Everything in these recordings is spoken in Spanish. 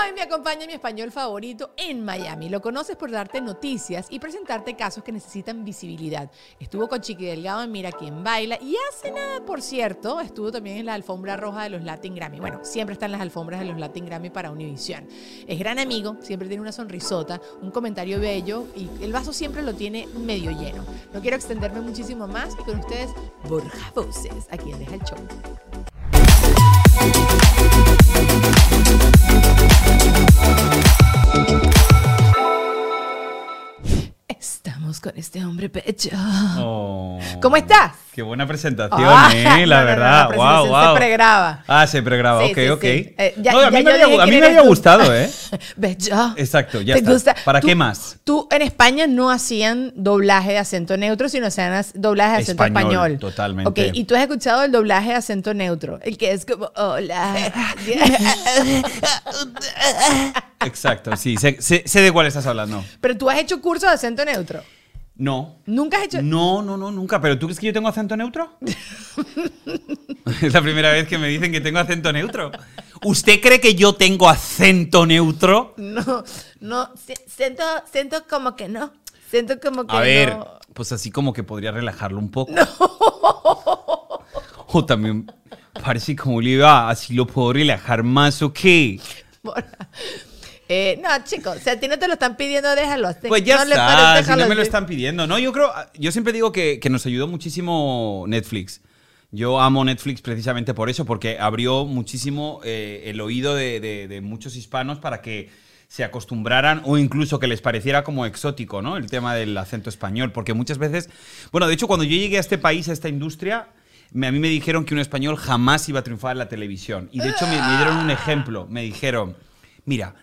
Hoy me acompaña mi español favorito en Miami. Lo conoces por darte noticias y presentarte casos que necesitan visibilidad. Estuvo con Chiqui Delgado en Mira quién baila y hace nada, por cierto, estuvo también en la alfombra roja de los Latin Grammy. Bueno, siempre están las alfombras de los Latin Grammy para Univision. Es gran amigo, siempre tiene una sonrisota, un comentario bello y el vaso siempre lo tiene medio lleno. No quiero extenderme muchísimo más y con ustedes Borja Voces, a quien deja el show. Eu não sei o thank you Con este hombre pecho. Oh. ¿Cómo estás? Qué buena presentación, Ah, eh, la no, no, no, verdad. la wow, wow. se pregraba. Ah, se pregraba, Sí, ok, sí, ok. sí. Eh, ya- a mí me había, a mí me gustado, ¿eh? Bello. Exacto, ya ¿Te está. gusta? ¿Para Tú- qué más? Tú en España no hacían doblaje de acento neutro, sino hacían doblaje de acento Español, español. totalmente. Ok, y tú has escuchado el doblaje de acento neutro, el que es como, hola. Exacto, sí, sé, sé- sé de cuál estás hablando. Pero tú has hecho cursos de acento neutro. No. Nunca has hecho. No, no, no, nunca. ¿Pero tú crees que yo tengo acento neutro? es la primera vez que me dicen que tengo acento neutro. ¿Usted cree que yo tengo acento neutro? No, no, si- siento, siento como que no. Siento como que A ver, no. pues así como que podría relajarlo un poco. O también parece como le iba, así lo puedo relajar más o qué. Eh, no, chicos, si a ti no te lo están pidiendo, déjalo. Pues ya no está, pares, si no me lo están pidiendo. No, yo creo, yo siempre digo que, que nos ayudó muchísimo Netflix. Yo amo Netflix precisamente por eso, porque abrió muchísimo eh, el oído de, de- de muchos hispanos para que se acostumbraran o incluso que les pareciera como exótico, ¿no? El tema del acento español, porque muchas veces, bueno, de hecho cuando yo llegué a este país, a esta industria, me- a mí me dijeron que un español jamás iba a triunfar en la televisión. Y de hecho me, me dieron un ejemplo, me dijeron, mira,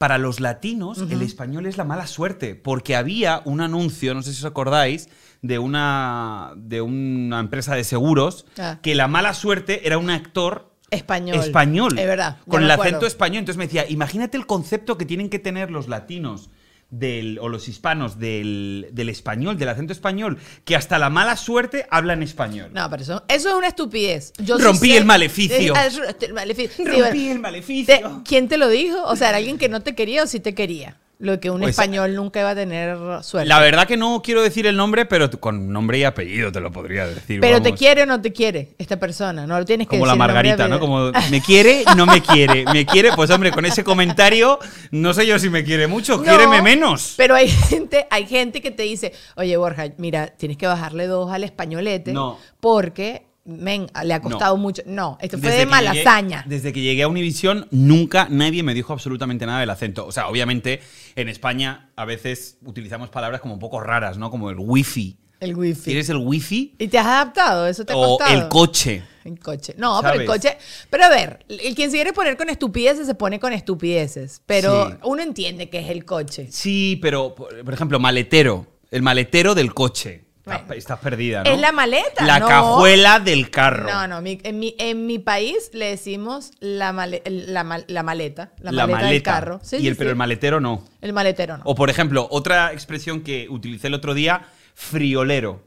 para los latinos, el español es la mala suerte, porque había un anuncio, no sé si os acordáis, de una, de una empresa de seguros, Ah. que la mala suerte era un actor Español. español. Es verdad. Con el acuerdo. acento español. Entonces me decía, imagínate el concepto que tienen que tener los latinos. Del, o los hispanos del, del español, del acento español, que hasta la mala suerte hablan español. No, pero eso, eso es una estupidez. Yo sí Rompí sé- el maleficio. Eso- el maleficio. Sí, Rompí bueno. el maleficio. Te- ¿Quién te lo dijo? O sea, ¿era alguien que no te quería o sí te quería? Lo que un Pues, español nunca iba a tener suerte. La verdad que no quiero decir el nombre, pero con nombre y apellido te lo podría decir. pero te quiere o no te quiere esta persona. No lo tienes que Como la decir Margarita, ¿no? Como me quiere, no me quiere. Me quiere, pues hombre, con ese comentario, no sé yo si me quiere mucho, No, quiéreme menos. Pero hay gente, hay gente que te dice, oye Borja, mira, tienes que bajarle dos al españolete No. porque men, le ha costado mucho. No, esto fue Desde de que mala llegué-. Desde que llegué a Univisión, nunca nadie me dijo absolutamente nada del acento. O sea, obviamente, en España a veces utilizamos palabras como un poco raras, ¿no? Como el wifi. El wifi. ¿Quieres el wifi? ¿Y te has adaptado? ¿Eso te ha O costado? el coche. El coche. No, pero el coche. Pero a ver, el quien se quiere poner con estupideces se pone con estupideces. Pero Sí. uno entiende que es el coche. Sí, pero, por ejemplo, maletero. El maletero del coche. Estás- Bueno. Estás perdida, ¿no? Es la maleta, La no. cajuela del carro. No, no, mi- en, mi, en mi país le decimos la, male- la, la maleta. La, La maleta, maleta. del carro. Sí, y sí, el, pero el maletero no. El maletero no. O por ejemplo, otra expresión que utilicé el otro día, friolero.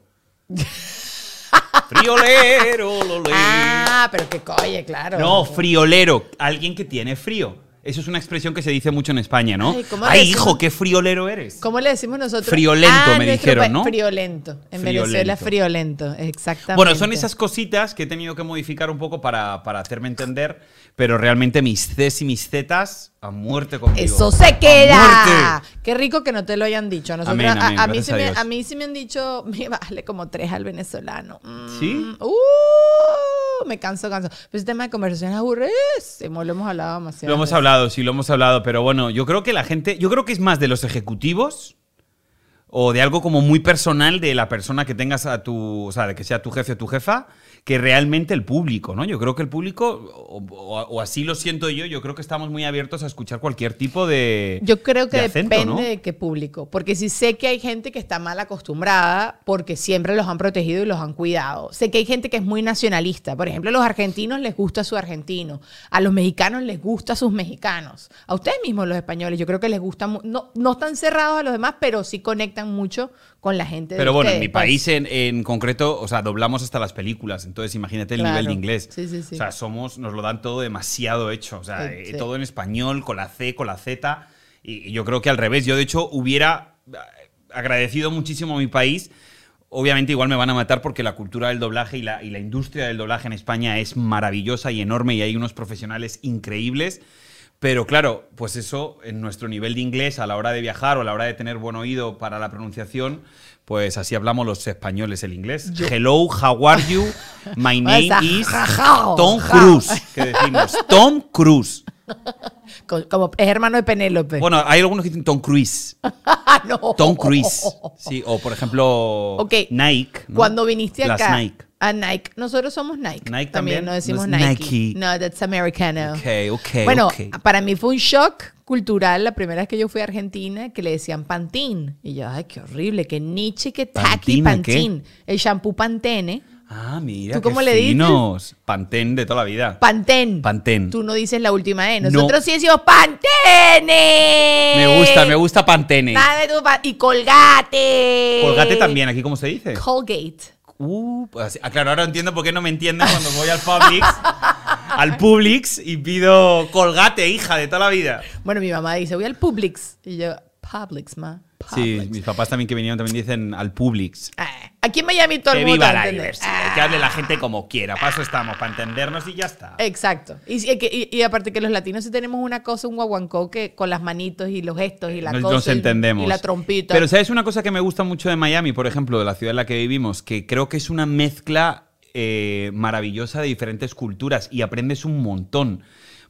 friolero, lolé. Ah, pero que coye, claro. No, friolero, alguien que tiene frío. Eso es una expresión que se dice mucho en España, ¿no? Ay, ¿cómo Ay, le hijo, qué friolero eres. ¿Cómo le decimos nosotros? Friolento, Ah, me dijeron, ¿no? Friolento. En Friolento. Venezuela, friolento. Exactamente. Bueno, son esas cositas que he tenido que modificar un poco para, para hacerme entender, pero realmente mis Cs y mis Zetas a muerte conmigo. Eso se ¡A queda. Qué rico que no te lo hayan dicho. A, nosotros, Amén, a- amén, a, mí gracias sí a me, Dios. a mí sí me han dicho, me vale como tres al venezolano. Mm, ¿Sí? uh, me canso, canso. Pero ese tema de conversación es aburridísimo. Lo hemos hablado demasiado. Lo hemos hablado, sí, lo hemos hablado, pero bueno, yo creo que la gente, yo creo que es más de los ejecutivos o de algo como muy personal de la persona que tengas a tu, o sea, de que sea tu jefe o tu jefa, que realmente el público, ¿no? Yo creo que el público, o, o- o así lo siento yo, yo creo que estamos muy abiertos a escuchar cualquier tipo de Yo creo que de acento, depende ¿no? de qué público. Porque sí sé que hay gente que está mal acostumbrada porque siempre los han protegido y los han cuidado. Sé que hay gente que es muy nacionalista. Por ejemplo, a los argentinos les gusta su argentino. A los mexicanos les gusta sus mexicanos. A ustedes mismos, los españoles, yo creo que les gusta. No, no están cerrados a los demás, pero sí conectan mucho con la gente de Pero bueno, en mi pues. país en, en concreto, o sea, doblamos hasta las películas. Entonces, imagínate el Claro. nivel de inglés. Sí, sí, sí. O sea, somos, nos lo dan todo demasiado hecho. O sea, eh, todo en español, con la C, con la Z. Y, y yo creo que al revés. Yo, de hecho, hubiera eh, agradecido muchísimo a mi país. Obviamente, igual me van a matar porque la cultura del doblaje y la, y la industria del doblaje en España es maravillosa y enorme y hay unos profesionales increíbles. Pero claro, pues eso, en nuestro nivel de inglés, a la hora de viajar o a la hora de tener buen oído para la pronunciación, pues así hablamos los españoles el inglés. Hello, how are you? My name is Tom. Cruise. Que decimos, Tom Cruise. Co- Como es hermano de Penélope. Bueno, hay algunos que dicen Tom Cruise. No. Tom Cruise. Sí, o por ejemplo, Ok. Nike. ¿no? Cuando viniste Las acá Nike. A Nike, nosotros somos Nike. Nike también. también. no decimos No Nike. Nike. No, that's americano. Ok, ok. Bueno, ok. para mí fue un shock cultural la primera vez que yo fui a Argentina que le decían Pantene. Y yo, ay, qué horrible, qué niche, qué tacky ¿Pantene qué? El shampoo Pantene. Ah, mira. ¿Tú cómo qué le dices? Pantene de toda la vida. Pantene. Pantene. Tú no dices la última E. No. Nosotros sí decimos Pantene. Me gusta, me gusta Pantene. Dame tu pa- y Colgate. Colgate también, aquí cómo se dice. Colgate. Uh, pues claro, ahora entiendo por qué no me entienden cuando voy al Publix, al Publix y pido colgate, hija, de toda la vida. Bueno, mi mamá dice, voy al Publix. Y yo, Publix, ma. Sí, Publix. mis papás también que vinieron también dicen al Publix. Ah, Aquí en Miami todo el Que mundo viva la diversidad, que hable la gente como quiera. Para eso estamos, para entendernos y ya está. Exacto. Y, sí, que- y- y aparte que los latinos sí tenemos una cosa, un guaguancó que con las manitos y los gestos y la nos, cosa. nos entendemos. Y la trompita. Pero ¿sabes una cosa que me gusta mucho de Miami, por ejemplo, de la ciudad en la que vivimos? Que creo que es una mezcla eh, maravillosa de diferentes culturas y aprendes un montón.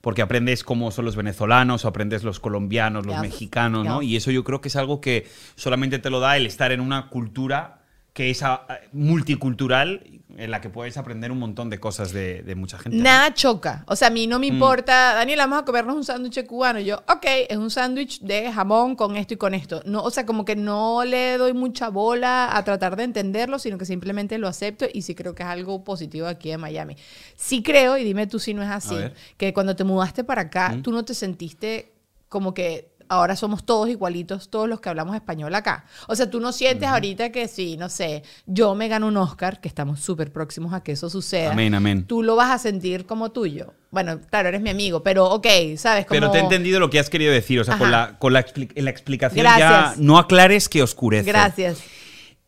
Porque aprendes cómo son los venezolanos, o aprendes los colombianos, los mexicanos, ¿no? Y eso yo creo que es algo que solamente te lo da el estar en una cultura que es ah, multicultural, en la que puedes aprender un montón de cosas de, de mucha gente. Nada choca. O sea, a mí Mm. no me importa, Daniel, vamos a comernos un sándwich cubano. Y yo, ok, es un sándwich de jamón con esto y con esto. No, o sea, como que no le doy mucha bola a tratar de entenderlo, sino que simplemente lo acepto y sí creo que es algo positivo aquí en Miami. Sí creo, y dime tú si no es así, que cuando te mudaste para acá, tú no te sentiste como que ahora somos todos igualitos, todos los que hablamos español acá. O sea, tú no sientes ahorita que sí, no sé, yo me gano un Oscar, que estamos súper próximos a que eso suceda Amén, amén. tú lo vas a sentir como tuyo. Bueno, claro, eres mi amigo, pero ok, ¿sabes? Como... Pero te he entendido lo que has querido decir. O sea, con la, con la, expli- en la explicación ya no aclares que oscurece. Gracias.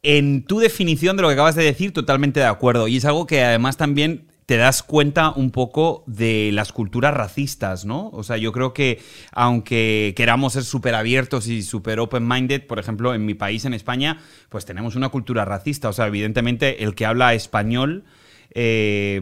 En tu definición de lo que acabas de decir, totalmente de acuerdo. Y es algo que además también te das cuenta un poco de las culturas racistas, ¿no? O sea, yo creo que aunque queramos ser súper abiertos y súper open-minded, por ejemplo, en mi país, en España, pues tenemos una cultura racista. O sea, evidentemente el que habla español... eh,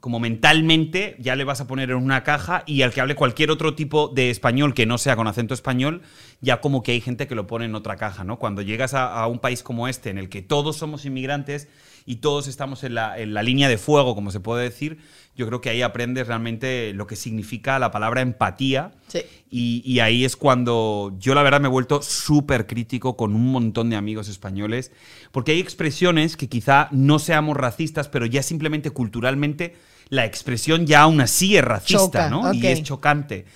como mentalmente ya le vas a poner en una caja y al que hable cualquier otro tipo de español que no sea con acento español, ya como que hay gente que lo pone en otra caja, ¿no? Cuando llegas a, a un país como este, en el que todos somos inmigrantes y todos estamos en la, en la línea de fuego, como se puede decir, yo creo que ahí aprendes realmente lo que significa la palabra empatía. Sí. Y, y ahí es cuando yo la verdad me he vuelto súper crítico con un montón de amigos españoles, porque hay expresiones que quizá no seamos racistas, pero ya simplemente culturalmente la expresión ya aún así es racista, Choca, ¿no? Y es chocante.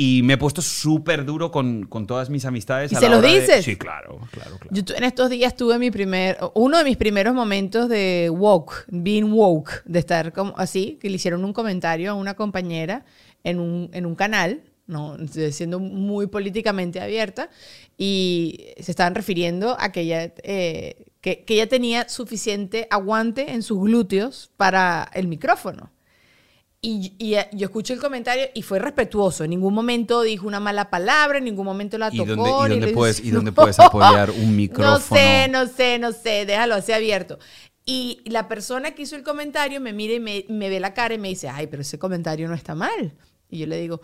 Y me he puesto súper duro con, con todas mis amistades. ¿Y a se la los hora de- dices? Sí, claro, claro, claro. Yo en estos días tuve mi primer, uno de mis primeros momentos de woke, being woke, de estar como así, que le hicieron un comentario a una compañera en un, en un canal, no siendo muy políticamente abierta, y se estaban refiriendo a que ella, eh, que, que ella tenía suficiente aguante en sus glúteos para el micrófono. Y, y, eh, yo escuché el comentario y fue respetuoso. En ningún momento dijo una mala palabra, en ningún momento la ¿Y tocó. dónde- y dónde puedes- y dónde puedes apoyar un No micrófono? sé, no sé, no sé. Déjalo así abierto. Y la persona que hizo el comentario me mira y me, me ve la cara y me dice, ay, pero ese comentario no está mal. Y yo le digo,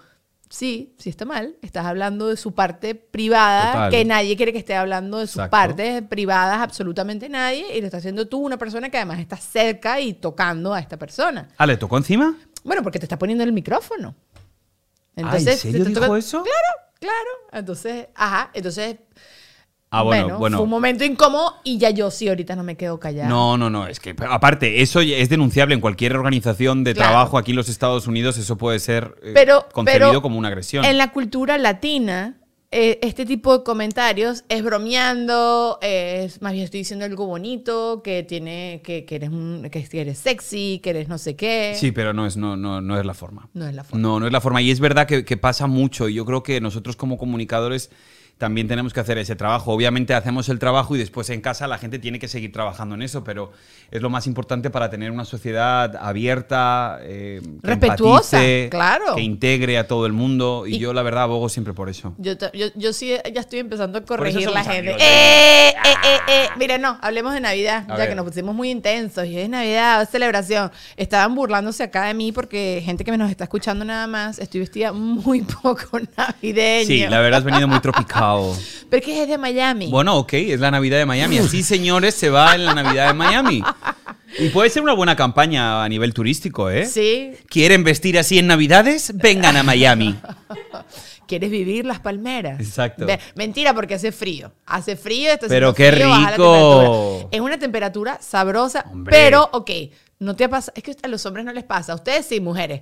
sí, sí está mal. Estás hablando de su parte privada, Total. que nadie quiere que esté hablando de sus Exacto. partes privadas, absolutamente nadie. Y lo está haciendo tú, una persona que además está cerca y tocando a esta persona. Ah, ¿le tocó encima? Bueno, porque te está poniendo el micrófono. Ah, ¿en serio te dijo toca- eso? Claro, claro. Entonces, ajá, entonces... Ah, bueno, bueno. Fue un momento incómodo y ya yo sí ahorita no me quedo callada. No, no, no. Es que, aparte, eso es denunciable en cualquier organización de Claro. trabajo aquí en los Estados Unidos. Eso puede ser eh, pero, concebido pero como una agresión. En la cultura latina, eh, este tipo de comentarios es bromeando, es más bien estoy diciendo algo bonito, que tiene, que, que eres un- que eres sexy, que eres no sé qué. Sí, pero no es, no, no, no es la forma. No es la forma. No, no es la forma. Y es verdad que, que pasa mucho. Y yo creo que nosotros como comunicadores también tenemos que hacer ese trabajo. Obviamente hacemos el trabajo y después en casa la gente tiene que seguir trabajando en eso, pero es lo más importante para tener una sociedad abierta, eh, que Respetuosa, empatice, claro. que integre a todo el mundo. Y, Y- yo la verdad abogo siempre por eso. Yo, yo, yo sí ya estoy empezando a corregir la gente. amigos, ¡Eh, eh, eh, eh! Mira, no, hablemos de Navidad, A ya ver. que nos pusimos muy intensos. Y es Navidad, es celebración. Estaban burlándose acá de mí porque gente que me nos está escuchando nada más, estoy vestida muy poco navideña. Sí, la verdad has venido muy tropical. Pero es que es de Miami. Bueno, ok, es la Navidad de Miami. Así, señores, se va en la Navidad de Miami. Y puede ser una buena campaña a nivel turístico, ¿eh? Sí, ¿Quieren vestir así en Navidades? Vengan a Miami. ¿Quieres vivir las palmeras? Exacto. Mentira, porque hace frío. Hace frío, está Pero qué frío, rico. Es una temperatura sabrosa, Hombre. pero, ok, no te pasa, es que a los hombres no les pasa, a ustedes sí, mujeres,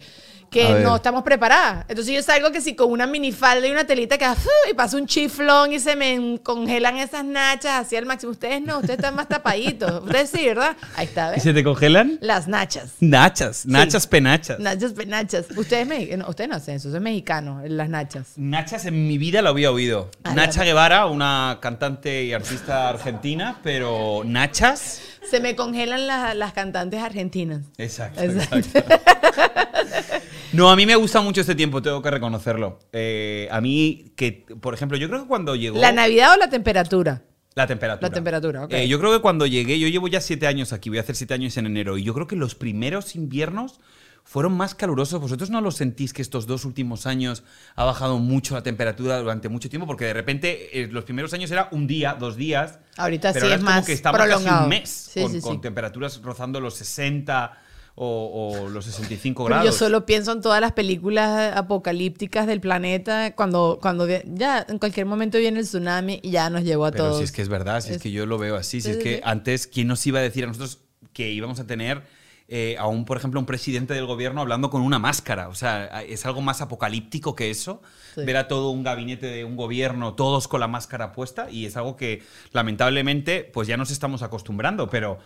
que no estamos preparadas. Entonces yo salgo que si con una minifalda y una telita que y pasa un chiflón y se me congelan esas nachas así al máximo. Ustedes no, ustedes están más tapaditos. Ustedes sí, ¿verdad? Ahí está, ¿Y se te congelan? Las nachas. Nachas, nachas penachas. Nachas, penachas. Ustedes, me- no, ustedes no hacen eso, eso es mexicano, las nachas. Nachas en mi vida lo había oído. Ah, Nacha. Guevara, una cantante y artista argentina, pero Nachas. Se me congelan las- las cantantes argentinas. Exacto, Exacto. exacto. No, a mí me gusta mucho este tiempo, tengo que reconocerlo. Eh, a mí, que, por ejemplo, yo creo que cuando llegó. ¿La Navidad o la temperatura? La temperatura. La temperatura, ok. Eh, yo creo que cuando llegué, yo llevo ya siete años aquí, voy a hacer siete años en enero, y yo creo que los primeros inviernos fueron más calurosos. ¿Vosotros no lo sentís que estos dos últimos años ha bajado mucho la temperatura durante mucho tiempo? Porque de repente eh, los primeros años era un día, dos días. Ahorita pero sí ahora es como más que estamos casi prolongado. un mes Sí, con, sí, con temperaturas rozando los 60 o, o los 65 Pero grados. yo solo pienso en todas las películas apocalípticas del planeta cuando, cuando ya en cualquier momento viene el tsunami y ya nos llevó a Pero todos. si es que es verdad, si es, Es- que yo lo veo así, si Sí, es que antes, ¿quién nos iba a decir a nosotros que íbamos a tener eh, a un, por ejemplo, un presidente del gobierno hablando con una máscara? O sea, es algo más apocalíptico que eso. Sí. Ver a todo un gabinete de un gobierno, todos con la máscara puesta, y es algo que lamentablemente, pues ya nos estamos acostumbrando, pero.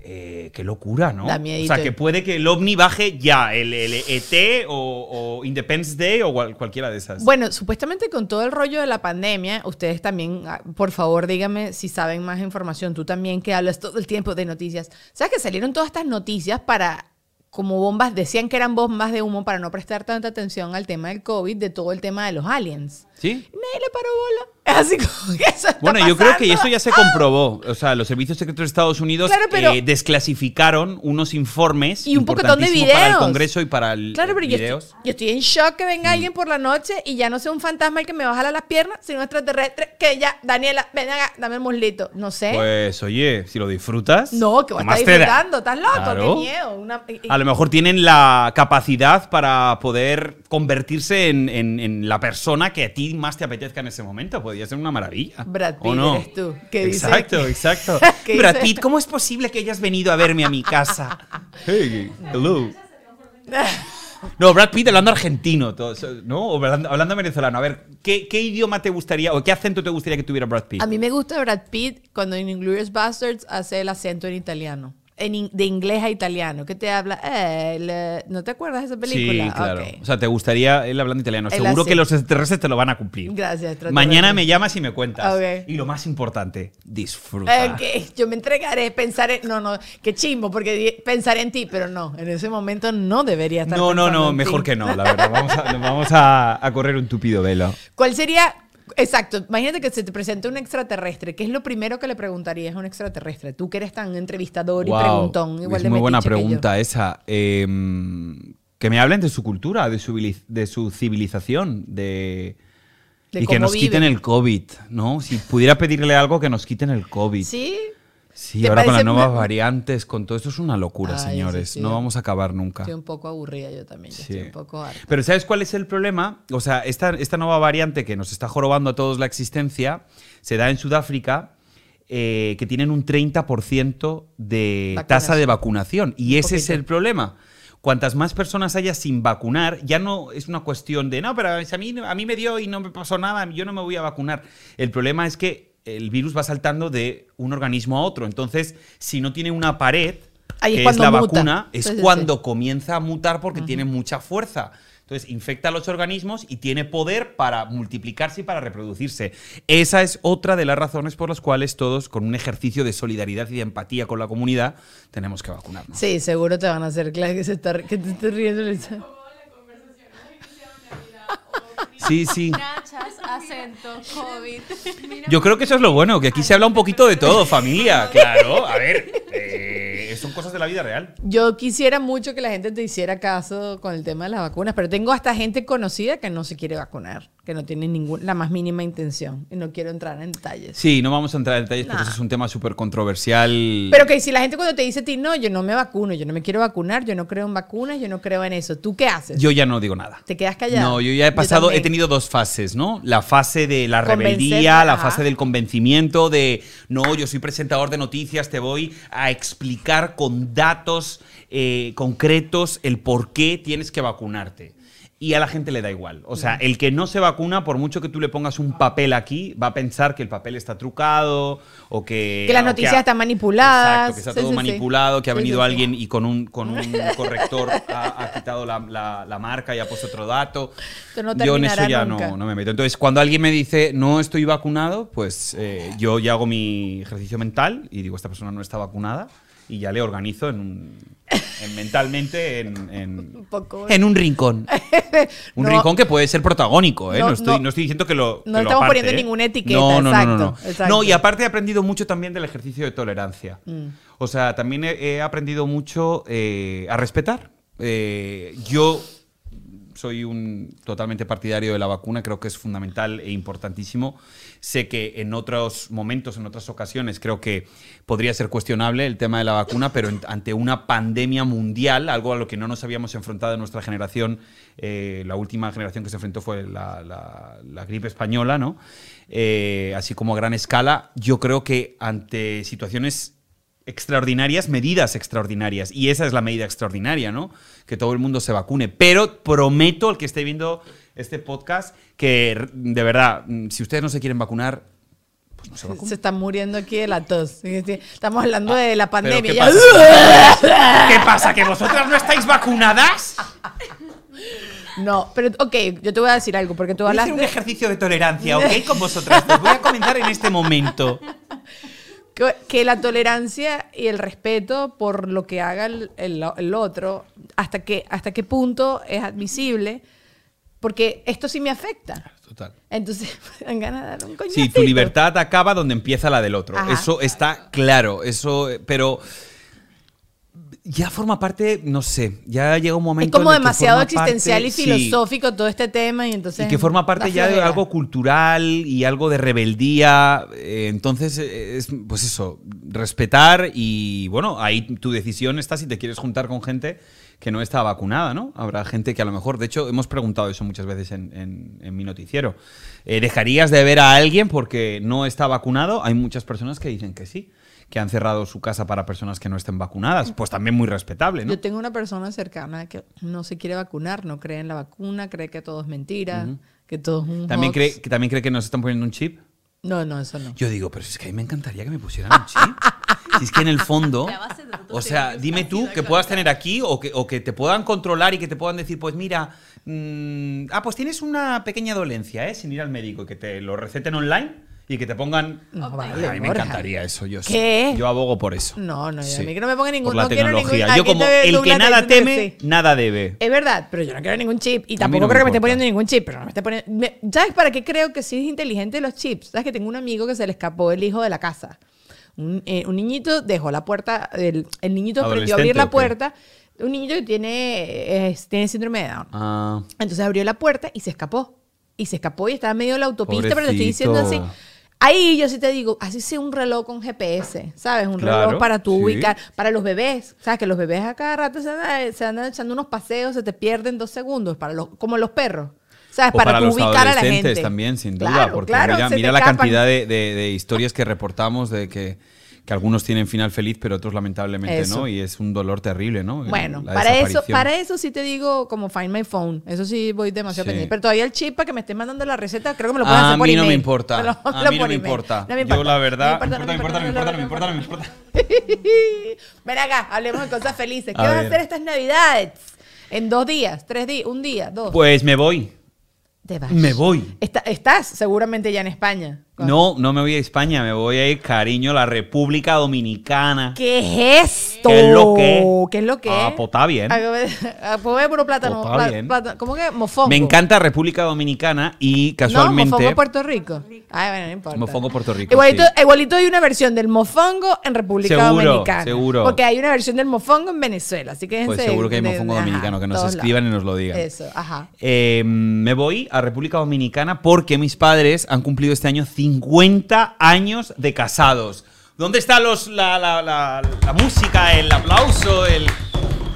Eh, qué locura, ¿no? Da o sea, que puede que el ovni baje ya, el, el ET o, o Independence Day o cual- cualquiera de esas. Bueno, supuestamente con todo el rollo de la pandemia, ustedes también, ah, por favor, díganme si saben más información. Tú también que hablas todo el tiempo de noticias. ¿Sabes que salieron todas estas noticias para, como bombas, decían que eran bombas de humo para no prestar tanta atención al tema del COVID, de todo el tema de los aliens? ¿Sí? Nadie le paró bola. Así como que eso está Bueno, yo creo que pasando. eso ya se comprobó. O sea, los servicios secretos de Estados Unidos Claro, pero- eh, desclasificaron unos informes Y un pocotón de importantísimos para el videos. Congreso y para el Claro, pero yo videos. estoy, yo estoy en shock que Mm. venga alguien por la noche y ya no sea un fantasma el que me va a jalar las piernas, sino un extraterrestre que ya, Daniela, ven acá, dame el muslito. No sé. Pues oye, si lo disfrutas. no, que va a estar disfrutando. ¿Estás loco? Claro. Qué miedo. Una- y- A lo mejor tienen la capacidad para poder convertirse en, en- en la persona que a ti más te apetezca en ese momento. Podría ser una maravilla. Brad ¿o Pitt no? eres tú, dice exacto, que- exacto. que Brad dice- Pitt, ¿cómo es posible que hayas venido a verme a mi casa? Hey, hello. No, Brad Pitt hablando argentino, todo eso, ¿no? O hablando, hablando venezolano. A ver, ¿qué, qué idioma te gustaría o qué acento te gustaría que tuviera Brad Pitt? A mí me gusta Brad Pitt cuando en Inglourious Bastards hace el acento en italiano. En in- de inglés a italiano. ¿Qué te habla? Eh, le- ¿No te acuerdas de esa película? Sí, claro. O sea, te gustaría él hablando italiano. Él Seguro así. que los extraterrestres te lo van a cumplir. Gracias. Mañana me llamas y me cuentas. Y lo más importante, disfruta. Yo me entregaré, pensaré, no, no, qué chimbo, porque pensaré en ti, pero no, en ese momento no debería estar No, no, no, en mejor ti. que no, la verdad. Vamos a, nos vamos a, a correr un tupido velo. ¿Cuál sería, exacto, imagínate que se te presenta un extraterrestre, ¿qué es lo primero que le preguntarías a un extraterrestre? Tú que eres tan entrevistador y preguntón, igual es de muy buena que pregunta esa. Eh, que me hablen de su cultura, de su, vili- de su civilización, de... De y que nos quiten el COVID, ¿no? Si pudiera pedirle algo, que nos quiten el COVID. ¿Sí? Sí, ¿Te ahora con las nuevas una- variantes, con todo esto es una locura, Ay, señores. sí, sí. No vamos a acabar nunca. Estoy un poco aburrida yo también, Sí. estoy un poco harta. Pero ¿sabes cuál es el problema? O sea, esta, esta nueva variante que nos está jorobando a todos la existencia se da en Sudáfrica, eh, que tienen un 30% de Vacunación. tasa de vacunación. Y ese es el problema. cuantas más personas haya sin vacunar, ya no es una cuestión de, no, pero a mí, a mí me dio y no me pasó nada, yo no me voy a vacunar. El problema es que el virus va saltando de un organismo a otro. Entonces, si no tiene una pared, Ahí es que es cuando la muta. vacuna, es Sí, sí, sí. cuando comienza a mutar porque tiene mucha fuerza. Entonces, infecta a los organismos y tiene poder para multiplicarse y para reproducirse. Esa es otra de las razones por las cuales todos, con un ejercicio de solidaridad y de empatía con la comunidad, tenemos que vacunarnos. Sí, seguro te van a hacer claro que, se está, que te estás riendo. Sí, sí. Acento, COVID. Yo creo que eso es lo bueno, que aquí se habla un poquito de todo, familia. Claro, a ver, eh, son cosas de la vida real. Yo quisiera mucho que la gente te hiciera caso con el tema de las vacunas, pero tengo hasta gente conocida que no se quiere vacunar, que no tiene ningún, la más mínima intención. Y no quiero entrar en detalles. Sí, no vamos a entrar en detalles porque eso es un tema súper controversial. Pero que si la gente cuando te dice a ti, no, yo no me vacuno, yo no me quiero vacunar, yo no creo en vacunas, yo no creo en eso, ¿tú qué haces? Yo ya no digo nada. ¿Te quedas callado? No, yo ya he pasado, he tenido dos fases, ¿no? La fase de la rebeldía, la ajá. fase del convencimiento, de no, yo soy presentador de noticias, te voy a explicar con datos eh, concretos el por qué tienes que vacunarte. Y a la gente le da igual. O sea, el que no se vacuna, por mucho que tú le pongas un papel aquí, va a pensar que el papel está trucado o que. Que las noticias ha- están manipuladas. Exacto, que está Sí, todo sí, sí. manipulado, que ha Sí, venido sí, sí. alguien y con un, con un corrector ha, ha quitado la, la- la marca y ha puesto otro dato. No yo en eso ya nunca. no, no me meto. Entonces, cuando alguien me dice no estoy vacunado, pues eh, yo ya hago mi ejercicio mental y digo, esta persona no está vacunada y ya le organizo en un- en mentalmente en, en- Un poco. en un rincón. Un No. rincón que puede ser protagónico, ¿eh? No, No, estoy, no. no estoy diciendo que lo. No que lo estamos aparte, poniendo ¿eh? ninguna etiqueta, No, no, no, no, exacto, no. exacto. No, y aparte he aprendido mucho también del ejercicio de tolerancia. Mm. O sea, también he, he aprendido mucho eh, a respetar. Eh, yo soy un totalmente partidario de la vacuna, creo que es fundamental e importantísimo. Sé que en otros momentos, en otras ocasiones, creo que podría ser cuestionable el tema de la vacuna, pero ante una pandemia mundial, algo a lo que no nos habíamos enfrentado en nuestra generación, eh, la última generación que se enfrentó fue la gripe española, ¿no? Eh, así como a gran escala, yo creo que ante situaciones extraordinarias, medidas extraordinarias. Y esa es la medida extraordinaria, ¿no? Que todo el mundo se vacune. Pero prometo al que esté viendo este podcast que, de verdad, si ustedes no se quieren vacunar, pues no se vacunen. Se están muriendo aquí de la tos. Estamos hablando de la Ah, ¿Pero pandemia. qué pasa? ¿Qué pasa? ¿Que vosotras no estáis vacunadas? No, pero ok, yo te voy a decir algo, porque tú Voy a hablas hacer un de ejercicio de tolerancia, ¿ok? Con vosotras. Pues voy a comenzar en este momento. Que, la tolerancia y el respeto por lo que haga el, el- el otro, hasta, que, hasta qué punto es admisible, porque esto sí me afecta. Total. Entonces, dan ganas de dar un Sí, coñacito. tu libertad acaba donde empieza la del otro. Ajá. Eso está claro. Eso, eh, pero ya forma parte, no sé, ya llega un Es momento. como en el que demasiado existencial parte- y sí, filosófico todo este tema y entonces... y que forma parte ya de algo cultural y algo de rebeldía. eh, Entonces, eh, es, pues eso, respetar y bueno, ahí tu decisión está si te quieres juntar con gente que no está vacunada, ¿no? Habrá gente que a lo mejor, de hecho, hemos preguntado eso muchas veces en, en- en mi noticiero. Eh, ¿Dejarías de ver a alguien porque no está vacunado? Hay muchas personas que dicen que sí, que han cerrado su casa para personas que no estén vacunadas. Pues también muy respetable, ¿no? Yo tengo una persona cercana que no se quiere vacunar, no cree en la vacuna, cree que todo es mentira, que todo es un ¿También hoax. cree, que ¿También cree que nos están poniendo un chip? No, no, eso no. Yo digo, pero es que a mí me encantaría que me pusieran un chip. si es que en el fondo, La base de tu o sea, dime tú que puedas tener aquí o que, o que te puedan controlar y que te puedan decir, pues mira, mm, ah, pues tienes una pequeña dolencia, ¿eh? Sin ir al médico y que te lo receten online y que te pongan... No, vale, a mí me Borja. encantaría eso. Yo, sí. ¿Qué? yo abogo por eso. No, no, Sí. a mí que no me ponga ningún... Por la no tecnología. ningún- yo como el que nada teme, sí. nada debe. Es verdad, pero yo no quiero ningún chip. Y tampoco no creo que me esté poniendo ningún chip, pero no me esté poniendo. me- ¿Sabes para qué creo que sí es inteligente los chips? ¿Sabes que tengo un amigo que se le escapó el hijo de la casa? Un, eh, un niñito dejó la puerta, el, el niñito aprendió a abrir ¿Adolescente la puerta. Un niñito que tiene, es- tiene síndrome de Down. Ah, Entonces abrió la puerta y se escapó. Y se escapó y estaba en medio de la autopista, pero te estoy diciendo así. Ahí yo sí te digo, así sea un reloj con GPS, ¿sabes? Un Claro, reloj para tú sí. ubicar, para los bebés, ¿sabes? Que los bebés a cada rato se andan, se andan echando unos paseos, se te pierden dos segundos, para los, como los perros, ¿sabes? O para, para los ubicar a la gente. también, sin duda, Claro, porque claro, mira, mira la cantidad de, de- de historias que reportamos de que, que algunos tienen final feliz, pero otros lamentablemente Eso. no, y es un dolor terrible, ¿no? Bueno, la para eso, para eso sí te digo como Find My Phone. Eso sí voy demasiado Sí. pendiente. Pero todavía el chip para que me estén mandando la receta, creo que me lo pueden A hacer por mí no me importa. lo- A lo mí no me importa. No me Yo la verdad, No me importa, me importa, me importa, me importa, me importa. Ven acá, hablemos de cosas felices. ¿Qué A vas a hacer estas navidades? En dos días, tres días, un día, dos. Pues me voy. Te vas. Me voy. Está- estás seguramente ya en España. No, no me voy a España, me voy a ir, cariño, a la República Dominicana. ¿Qué es esto? ¿Qué es lo que? ¿Qué es lo que? Ah, pues está bien. Ah, pues puro plátano. Pues está bien. plátano- ¿Cómo que? Mofongo. Me encanta República Dominicana y No, casualmente. mofongo Puerto Rico. Ay, bueno, no importa. Mofongo Puerto Rico, Igualito, sí. igualito hay una versión del mofongo en República Seguro, Dominicana. seguro. Porque hay una versión del mofongo en Venezuela. Así que Pues seguro que hay de- mofongo ajá, dominicano, que nos escriban lados. y nos lo digan. Eso, ajá. Eh, me voy a República Dominicana porque mis padres han cumplido este año 50 años de casados. ¿Dónde está los, la, la- la- la música, el aplauso, el...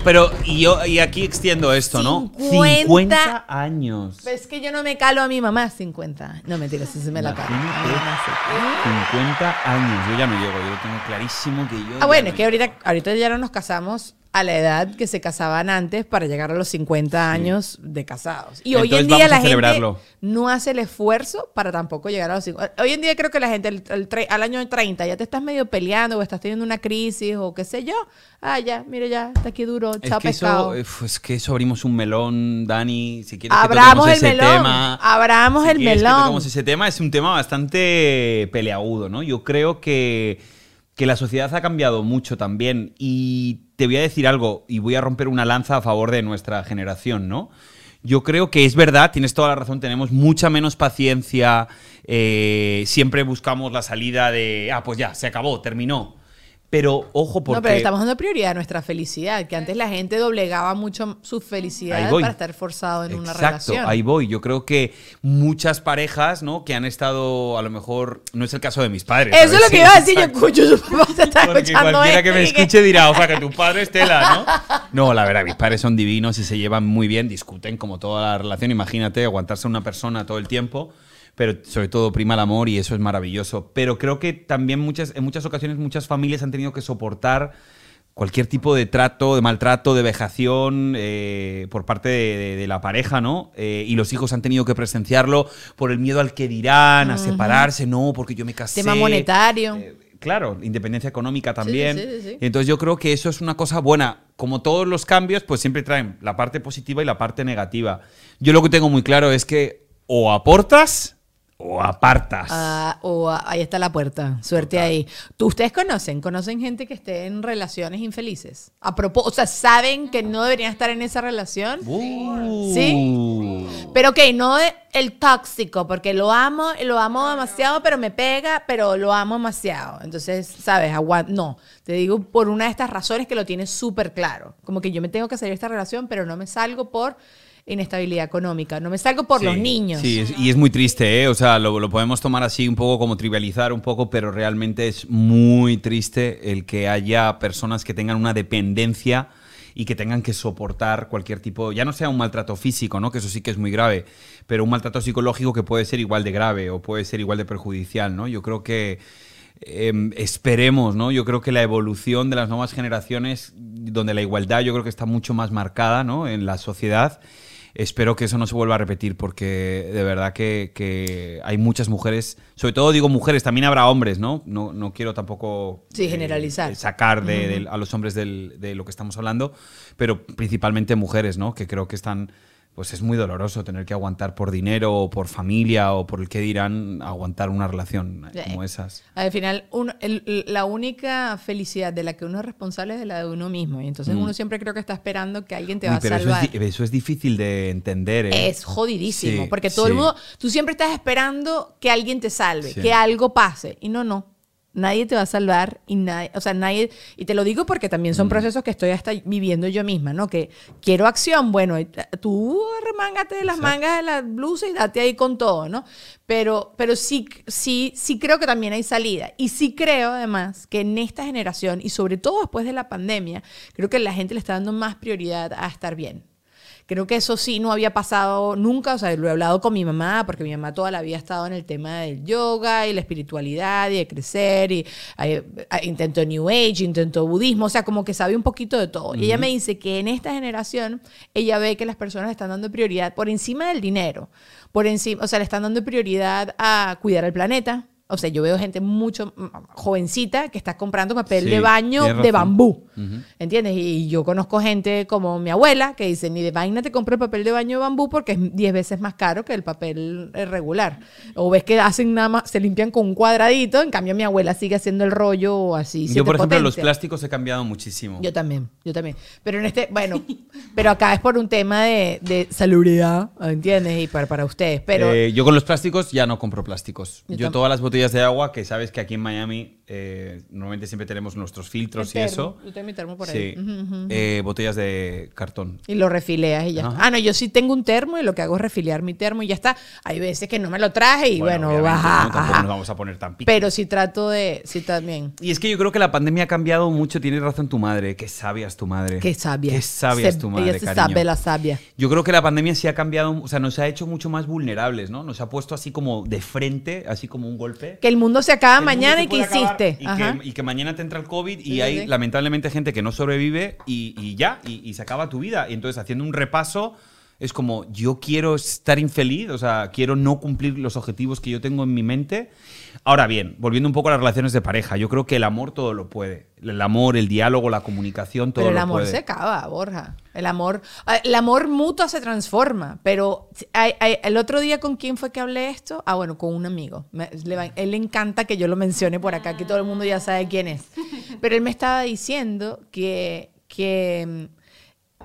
Pero, y yo y aquí extiendo esto, ¿no? 50 50 años. Pero es que yo no me calo a mi mamá 50. No, mentira, sí se me la calo. Imagínate. A mi mamá sí. 50 años. Yo ya no llego, yo lo tengo clarísimo que yo... Ah, bueno, no es que ahorita, ahorita ya no nos casamos a la edad que se casaban antes para llegar a los 50 años de casados. Y hoy en día la gente no hace el esfuerzo para tampoco llegar a los 50. Hoy en día creo que la gente el- el tre- al año 30 ya te estás medio peleando o estás teniendo una crisis o qué sé yo. Ah, ya, mire ya, está aquí duro, Es chao que, pescado. eso, es que eso abrimos un melón, Dani. Si quieres Abramos que el ese melón, tema. abramos si el que melón. toquemos ese tema, es un tema bastante peleagudo, ¿no? Yo creo que, que la sociedad ha cambiado mucho también. Y te voy a decir algo, y voy a romper una lanza a favor de nuestra generación, ¿no? Yo creo que es verdad, tienes toda la razón, tenemos mucha menos paciencia, eh, siempre buscamos la salida de, ah, pues ya, se acabó, terminó. Pero ojo, porque... No, pero estamos dando prioridad a nuestra felicidad, que antes la gente doblegaba mucho su felicidad para estar forzado en una Exacto, relación. ahí voy. Yo creo que muchas parejas, ¿no? Que han estado, a lo mejor, no es el caso de mis padres. Eso es lo que iba a decir. Yo Exacto. escucho, su papá se está Porque escuchando cualquiera que me escuche dirá, o sea, que tu padre es tela, ¿no? No, la verdad, mis padres son divinos y se llevan muy bien, discuten como toda la relación. Imagínate aguantarse a una persona todo el tiempo, pero sobre todo prima el amor y eso es maravilloso. Pero creo que también muchas, en muchas ocasiones muchas familias han tenido que soportar cualquier tipo de trato, de maltrato, de vejación eh, por parte de, de- de la pareja, ¿no? Eh, y los hijos han tenido que presenciarlo por el miedo al que dirán, a separarse, no, porque yo me casé. Tema monetario. Eh, claro, independencia económica también. sí, sí, sí. Entonces yo creo que eso es una cosa buena. Como todos los cambios, pues siempre traen la parte positiva y la parte negativa. Yo lo que tengo muy claro es que o aportas o apartas. Ah, o ah, ahí está la puerta. Suerte ahí. ¿Tú, ¿Ustedes conocen? ¿Conocen gente que esté en relaciones infelices? A propósito, o sea, ¿saben que no deberían estar en esa relación? Uh. ¿Sí? Pero ok, no el tóxico, porque lo amo, lo amo demasiado, pero me pega, pero lo amo demasiado. Entonces, ¿sabes? Aguant no, te digo por una de estas razones que lo tienes súper claro. Como que yo me tengo que salir de esta relación, pero no me salgo por inestabilidad económica, no me salgo por Sí, los niños. Sí, es- y es muy triste, ¿eh? O sea, lo, lo podemos tomar así un poco como trivializar un poco, pero realmente es muy triste el que haya personas que tengan una dependencia y que tengan que soportar cualquier tipo, ya no sea un maltrato físico, ¿no? Que eso sí que es muy grave, pero un maltrato psicológico que puede ser igual de grave o puede ser igual de perjudicial, ¿no? Yo creo que em, esperemos, ¿no? Yo creo que la evolución de las nuevas generaciones, donde la igualdad yo creo que está mucho más marcada, ¿no? En la sociedad. Espero que eso no se vuelva a repetir porque de verdad que, que hay muchas mujeres, sobre todo digo mujeres, también habrá hombres, ¿no? No, no quiero tampoco Sí, generalizar. sacar de, de- a los hombres del- de lo que estamos hablando, pero principalmente mujeres, ¿no? Que creo que están, pues es muy doloroso tener que aguantar por dinero o por familia o por el que dirán aguantar una relación Sí. como esas. Al final, uno- el- la única felicidad de la que uno es responsable es de la de uno mismo. Y entonces uno siempre creo que está esperando que alguien te Mm. Uy, va a pero eso salvar. es, di- eso es difícil de entender, ¿eh? Es jodidísimo, Sí, porque todo el sí. mundo, tú siempre estás esperando que alguien te salve, Sí. que algo pase, y no, no. Nadie te va a salvar y nadie, o sea, nadie, y te lo digo porque también Mm. son procesos que estoy hasta viviendo yo misma, ¿no? Que quiero acción, bueno, t- tú remángate de las mangas de la blusa y date ahí con todo, ¿no? Pero, pero sí, sí, sí creo que también hay salida. Y sí creo, además, que en esta generación, y sobre todo después de la pandemia, creo que la gente le está dando más prioridad a estar bien Creo que eso sí no había pasado nunca, o sea, lo he hablado con mi mamá, porque mi mamá toda la vida ha estado en el tema del yoga y la espiritualidad y de crecer, y eh, eh, intentó New Age, intentó budismo, o sea, como que sabe un poquito de todo. Y ella me dice que en esta generación ella ve que las personas están dando prioridad por encima del dinero, por encima, o sea, le están dando prioridad a cuidar el planeta. O sea, yo veo gente mucho mm, jovencita que está comprando papel Sí, de baño de bambú. ¿Entiendes? Y yo conozco gente como mi abuela que dice, ni de vaina te compro el papel de baño de bambú porque es 10 veces más caro que el papel eh, regular. O ves que hacen nada más, se limpian con un cuadradito, en cambio mi abuela sigue haciendo el rollo así. Yo, por ejemplo, los plásticos he cambiado muchísimo. Yo también, yo también. Pero en este, bueno, pero acá es por un tema de, de salubridad, ¿entiendes? Y para, para ustedes. Pero Eh, yo con los plásticos ya no compro plásticos. Yo Yo, todas las botellas de agua, que sabes que aquí en Miami eh, normalmente siempre tenemos nuestros filtros y eso. Yo tengo mi termo por Sí. ahí. Eh, botellas de cartón. Y lo refileas y ya Ajá. Ah, no, yo sí tengo un termo y lo que hago es refiliar mi termo y ya está. Hay veces que no me lo traje y bueno, baja. ¿no? Tampoco nos vamos a poner tan picos. Pero sí trato de, sí también. Y es que yo creo que la pandemia ha cambiado mucho. Tienes razón tu madre. Qué sabia es tu madre. Qué sabia. Qué sabia es tu madre, Ella se cariño. sabe la sabia. Yo creo que la pandemia sí ha cambiado, o sea, nos ha hecho mucho más vulnerables, ¿no? Nos ha puesto así como de frente, así como un golpe. Que el mundo se acaba mañana se y que hiciste. Y que, y que mañana te entra el COVID y sí, hay sí. lamentablemente gente que no sobrevive y, y ya, y, y se acaba tu vida. Y entonces haciendo un repaso es como, yo quiero estar infeliz, o sea, quiero no cumplir los objetivos que yo tengo en mi mente. Ahora bien, volviendo un poco a las relaciones de pareja, yo creo que el amor todo lo puede. El amor, el diálogo, la comunicación, todo Pero el lo amor puede. se acaba, Borja. El amor, ah, el amor mutuo se transforma. Pero hay- hay- el otro día con quién fue que hablé esto? Ah, bueno, con un amigo. Me- le él le encanta que yo lo mencione por acá, que todo el mundo ya sabe quién es. Pero él me estaba diciendo que, que mm,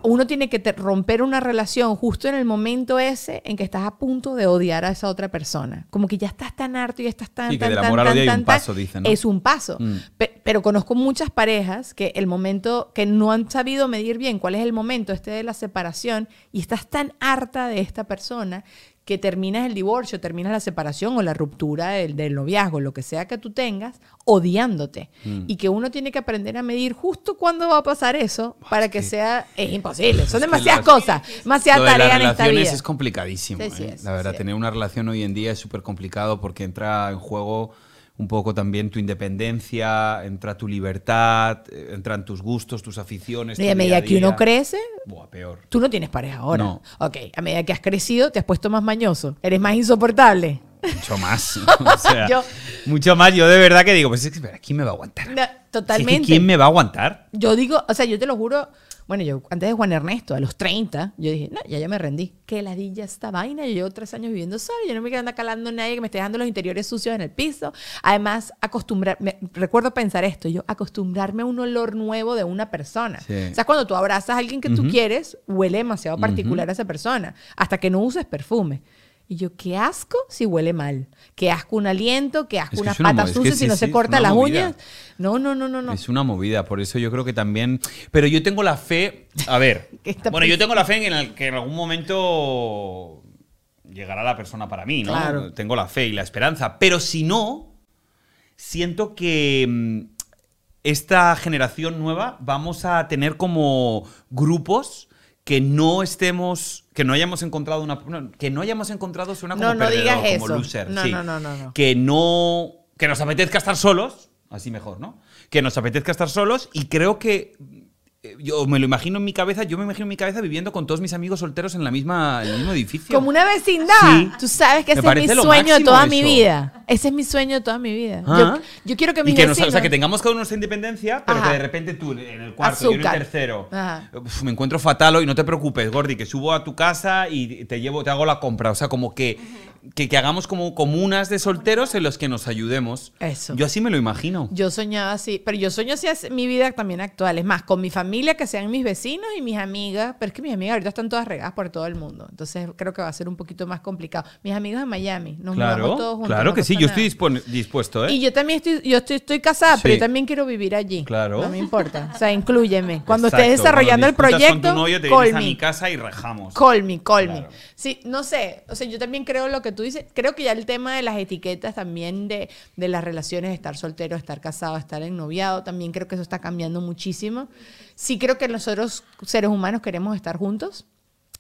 uno tiene que romper una relación justo en el momento ese en que estás a punto de odiar a esa otra persona. Como que ya estás tan harto y estás tan, Sí, que tan, del tan, amor al tan, odio hay un paso, dicen, ¿no? Es un paso. Mm. Pe- pero conozco muchas parejas que el momento, que no han sabido medir bien cuál es el momento este de la separación y estás tan harta de esta persona que terminas el divorcio, terminas la separación o la ruptura del, del noviazgo, lo que sea que tú tengas, odiándote. Mm. Y que uno tiene que aprender a medir justo cuándo va a pasar eso para que, que- sea... Es imposible, son demasiadas las- cosas, demasiada Lo de tarea las en esta relaciones vida. es complicadísimo. Sí, sí ¿eh? es, la verdad, sí tener una relación hoy en día es súper complicado porque entra en juego un poco también tu independencia, entra tu libertad, eh, entran tus gustos, tus aficiones. Y a medida que uno crece, Buah, peor. tú no tienes pareja ahora. No. Ok, a medida que has crecido, te has puesto más mañoso, eres más insoportable. Mucho más. o sea, Yo- mucho más. Yo de verdad que digo, pues es que, ¿quién me va a aguantar? No, Si es que Totalmente. ¿Quién me va a aguantar? Yo digo, o sea, yo te lo juro, bueno, yo antes de Juan Ernesto, a los 30, yo dije, no, ya ya me rendí. Qué ladilla esta vaina. Yo llevo tres años viviendo sola, yo no me quiero andar calando a nadie que me esté dejando los interiores sucios en el piso. Además, acostumbrar, me- recuerdo pensar esto, yo acostumbrarme a un olor nuevo de una persona. Sí. O sea, cuando tú abrazas a alguien que tú quieres, huele demasiado particular a esa persona, hasta que no uses perfume. Y yo, qué asco si huele mal. Qué asco un aliento, qué asco Es que unas es patas es que sucias sí, si no se es corta las movida. uñas. No, no, no, no, no. Es una movida, por eso yo creo que también. Pero yo tengo la fe. A ver. ¿Qué está bueno, yo tengo la fe en el que en algún momento llegará la persona para mí, ¿no? Claro. Tengo la fe y la esperanza. Pero si no, siento que mm, esta generación nueva vamos a tener como grupos que no estemos, que no hayamos encontrado una, no, que no hayamos encontrado suena como No, no perdedor, digas como eso. loser, No, sí. no, no, no, no. que no, que nos apetezca estar solos, así mejor, ¿no? Que nos apetezca estar solos y creo que yo me lo imagino en mi cabeza, yo me imagino en mi cabeza viviendo con todos mis amigos solteros en la misma, en el mismo edificio. Como una vecindad. Sí. Tú sabes que ese es mi sueño de toda mi eso. vida. Ese es mi sueño de toda mi vida. Ah. Yo, yo quiero que mis y que, nos- vecinos... o sea, que tengamos cada uno nuestra independencia, pero Ajá. que de repente tú en el cuarto, yo en el Azúcar. tercero, uf, me encuentro fatal hoy, no te preocupes, Gordi, que subo a tu casa y te llevo, te hago la compra. O sea, como que, que, que hagamos como comunas de solteros en los que nos ayudemos. Eso. Yo así me lo imagino. Yo soñaba así, pero yo sueño así es mi vida también actual. Es más, con mi familia, que sean mis vecinos y mis amigas, pero es que mis amigas ahorita están todas regadas por todo el mundo. Entonces creo que va a ser un poquito más complicado. Mis amigos de Miami, nos mudamos Claro, todos juntos. claro no que sí, yo nada. estoy dispuesto, ¿eh? Y yo también estoy, yo estoy, estoy casada, pero Sí. yo también quiero vivir allí. Claro. No me importa. O sea, inclúyeme. Cuando Exacto, estés desarrollando el proyecto, con tu novio, te call vienes a me. mi casa y rajamos. Call me, call me. Claro. Sí, no sé. O sea, yo también creo lo que tú dices. Creo que ya el tema de las etiquetas también de, de las relaciones, de estar soltero, estar casado, estar ennoviado, también creo que eso está cambiando muchísimo. Sí creo que nosotros, seres humanos, queremos estar juntos.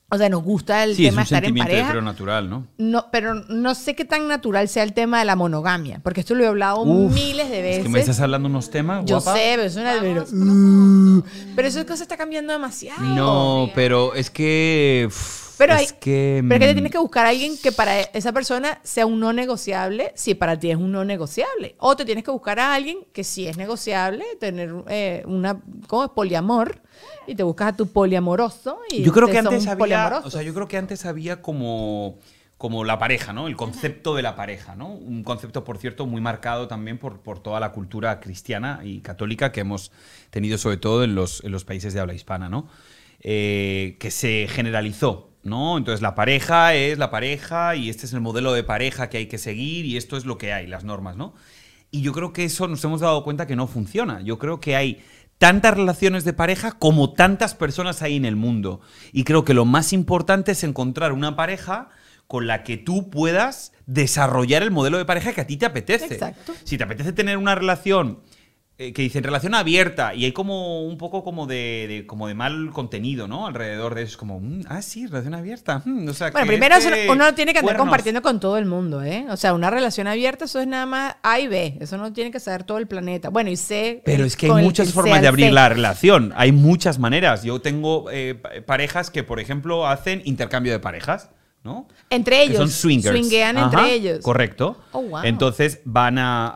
O sea, nos gusta el Sí, es tema de un estar en sentimiento pareja. pero natural, ¿no? No, pero no sé qué tan natural sea el tema de la monogamia, porque esto lo he hablado Uf, miles de veces. Es que me estás hablando unos temas, Yo guapa. sé, pero es una pero, Vamos profundo. pero esa cosa está cambiando demasiado. No, pero es que. Pero, es hay, que. pero es que te mm, tienes que buscar a alguien que para esa persona sea un no negociable, si para ti es un no negociable. O te tienes que buscar a alguien que sí es negociable, tener eh, una, ¿cómo es? Poliamor, y te buscas a tu poliamoroso. Y Yo creo que antes había. O sea, yo creo que antes había como. Como la pareja, ¿no? El concepto de la pareja, ¿no? Un concepto, por cierto, muy marcado también por, por toda la cultura cristiana y católica que hemos tenido, sobre todo en los, en los países de habla hispana, ¿no? Eh, que se generalizó, ¿no? Entonces la pareja es la pareja y este es el modelo de pareja que hay que seguir y esto es lo que hay, las normas, ¿no? Y yo creo que eso nos hemos dado cuenta que no funciona. Yo creo que hay tantas relaciones de pareja como tantas personas hay en el mundo. Y creo que lo más importante es encontrar una pareja con la que tú puedas desarrollar el modelo de pareja que a ti te apetece. Exacto. Si te apetece tener una relación eh, que dicen relación abierta y hay como un poco como de, de- como de mal contenido, ¿no? Alrededor de eso es como, mm, ah, sí, relación abierta. mm, o sea, Bueno, que primero este- uno no tiene que andar cuernos. compartiendo con todo el mundo, ¿eh? O sea, una relación abierta, eso es nada más A y B. Eso no tiene que saber todo el planeta. Bueno, y C. Pero eh, es que hay muchas formas de abrir C. la relación. Hay muchas maneras. Yo tengo eh, pa- parejas que, por ejemplo, hacen intercambio de parejas, ¿no? Entre Que ellos. son swingers. Swinguean Ajá, entre ellos. Correcto. Oh, wow. Entonces van a,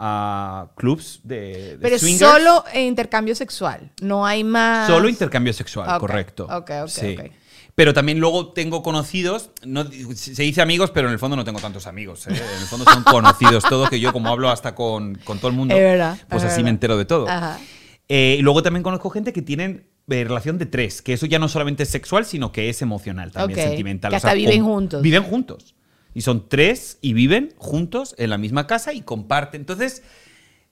a clubs de, de Pero swingers. solo intercambio sexual. No hay más. Solo intercambio sexual, correcto. ok, ok, Sí. ok. Pero también luego tengo conocidos, no, se dice amigos, pero en el fondo no tengo tantos amigos. ¿eh? En el fondo son conocidos todos, que yo como hablo hasta con, con todo el mundo, verdad, pues es así me entero de todo. Ajá. Eh, y luego también conozco gente que tienen eh, relación de tres, que eso ya no solamente es sexual, sino que es emocional también, sentimental. que hasta viven com- juntos. Viven juntos. Y son tres y viven juntos en la misma casa y comparten. Entonces,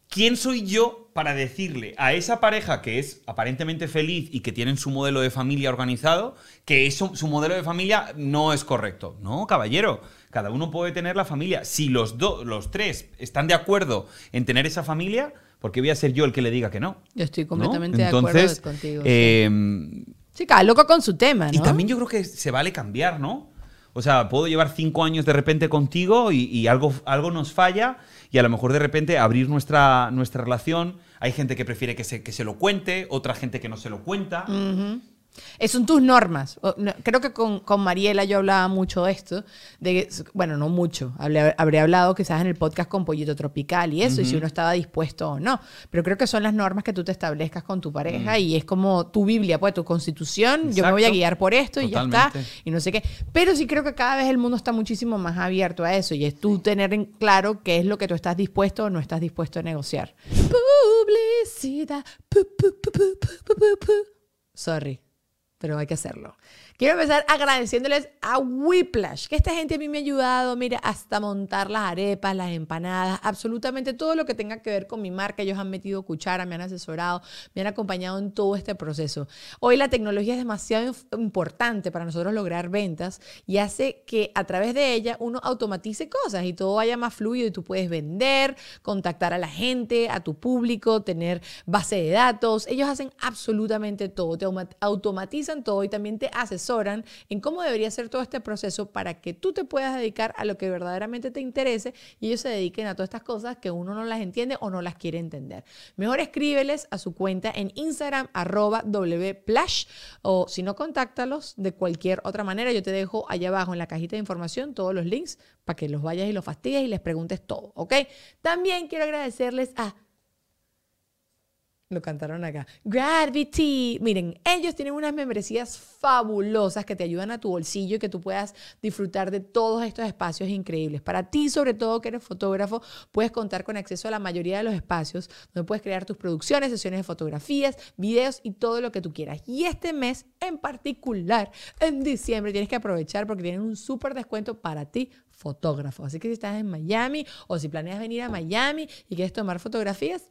¿quién soy yo para decirle a esa pareja que es aparentemente feliz y que tienen su modelo de familia organizado, que eso, su modelo de familia no es correcto? No, caballero. Cada uno puede tener la familia. Si los, dos los tres están de acuerdo en tener esa familia, ¿por qué voy a ser yo el que le diga que no? Yo estoy ¿No? completamente de Entonces, acuerdo contigo. eh, Sí, cada loco con su tema, ¿no? y también yo creo que se vale cambiar, ¿no? O sea, puedo llevar cinco años de repente contigo y, y algo, algo nos falla y a lo mejor de repente abrir nuestra, nuestra relación. Hay gente que prefiere que se, que se lo cuente, otra gente que no se lo cuenta. Mm. Eh, Son tus normas. Creo que con, con Mariela yo hablaba mucho de esto. De que, bueno, no mucho. Hablé- habré hablado quizás en el podcast con Pollito Tropical y eso, y si uno estaba dispuesto o no. Pero creo que son las normas que tú te establezcas con tu pareja y es como tu Biblia, pues tu constitución. Yo me voy a guiar por esto y ya está. Y no sé qué. Pero sí creo que cada vez el mundo está muchísimo más abierto a eso y es tú tener en claro qué es lo que tú estás dispuesto o no estás dispuesto a negociar. Publicidad. Pu, pu, pu, pu, pu, pu, pu, pu. Sorry, pero hay que hacerlo. Quiero empezar agradeciéndoles a Whiplash, que esta gente a mí me ha ayudado, mira, hasta montar las arepas, las empanadas, absolutamente todo lo que tenga que ver con mi marca. Ellos han metido cuchara, me han asesorado, me han acompañado en todo este proceso. Hoy la tecnología es demasiado importante para nosotros lograr ventas y hace que a través de ella uno automatice cosas y todo vaya más fluido y tú puedes vender, contactar a la gente, a tu público, tener base de datos. Ellos hacen absolutamente todo, te automatizan todo y también te asesoran en cómo debería ser todo este proceso para que tú te puedas dedicar a lo que verdaderamente te interese y ellos se dediquen a todas estas cosas que uno no las entiende o no las quiere entender. Mejor escríbeles a su cuenta en Instagram, arroba wplash, o si no, contáctalos de cualquier otra manera. Yo te dejo allá abajo en la cajita de información todos los links para que los vayas y los fastidies y les preguntes todo, ¿ok? También quiero agradecerles a lo cantaron acá. Gravity. Miren, ellos tienen unas membresías fabulosas que te ayudan a tu bolsillo y que tú puedas disfrutar de todos estos espacios increíbles. Para ti, sobre todo que eres fotógrafo, puedes contar con acceso a la mayoría de los espacios donde puedes crear tus producciones, sesiones de fotografías, videos y todo lo que tú quieras. Y este mes en particular, en diciembre, tienes que aprovechar porque tienen un súper descuento para ti fotógrafo. Así que si estás en Miami o si planeas venir a Miami y quieres tomar fotografías,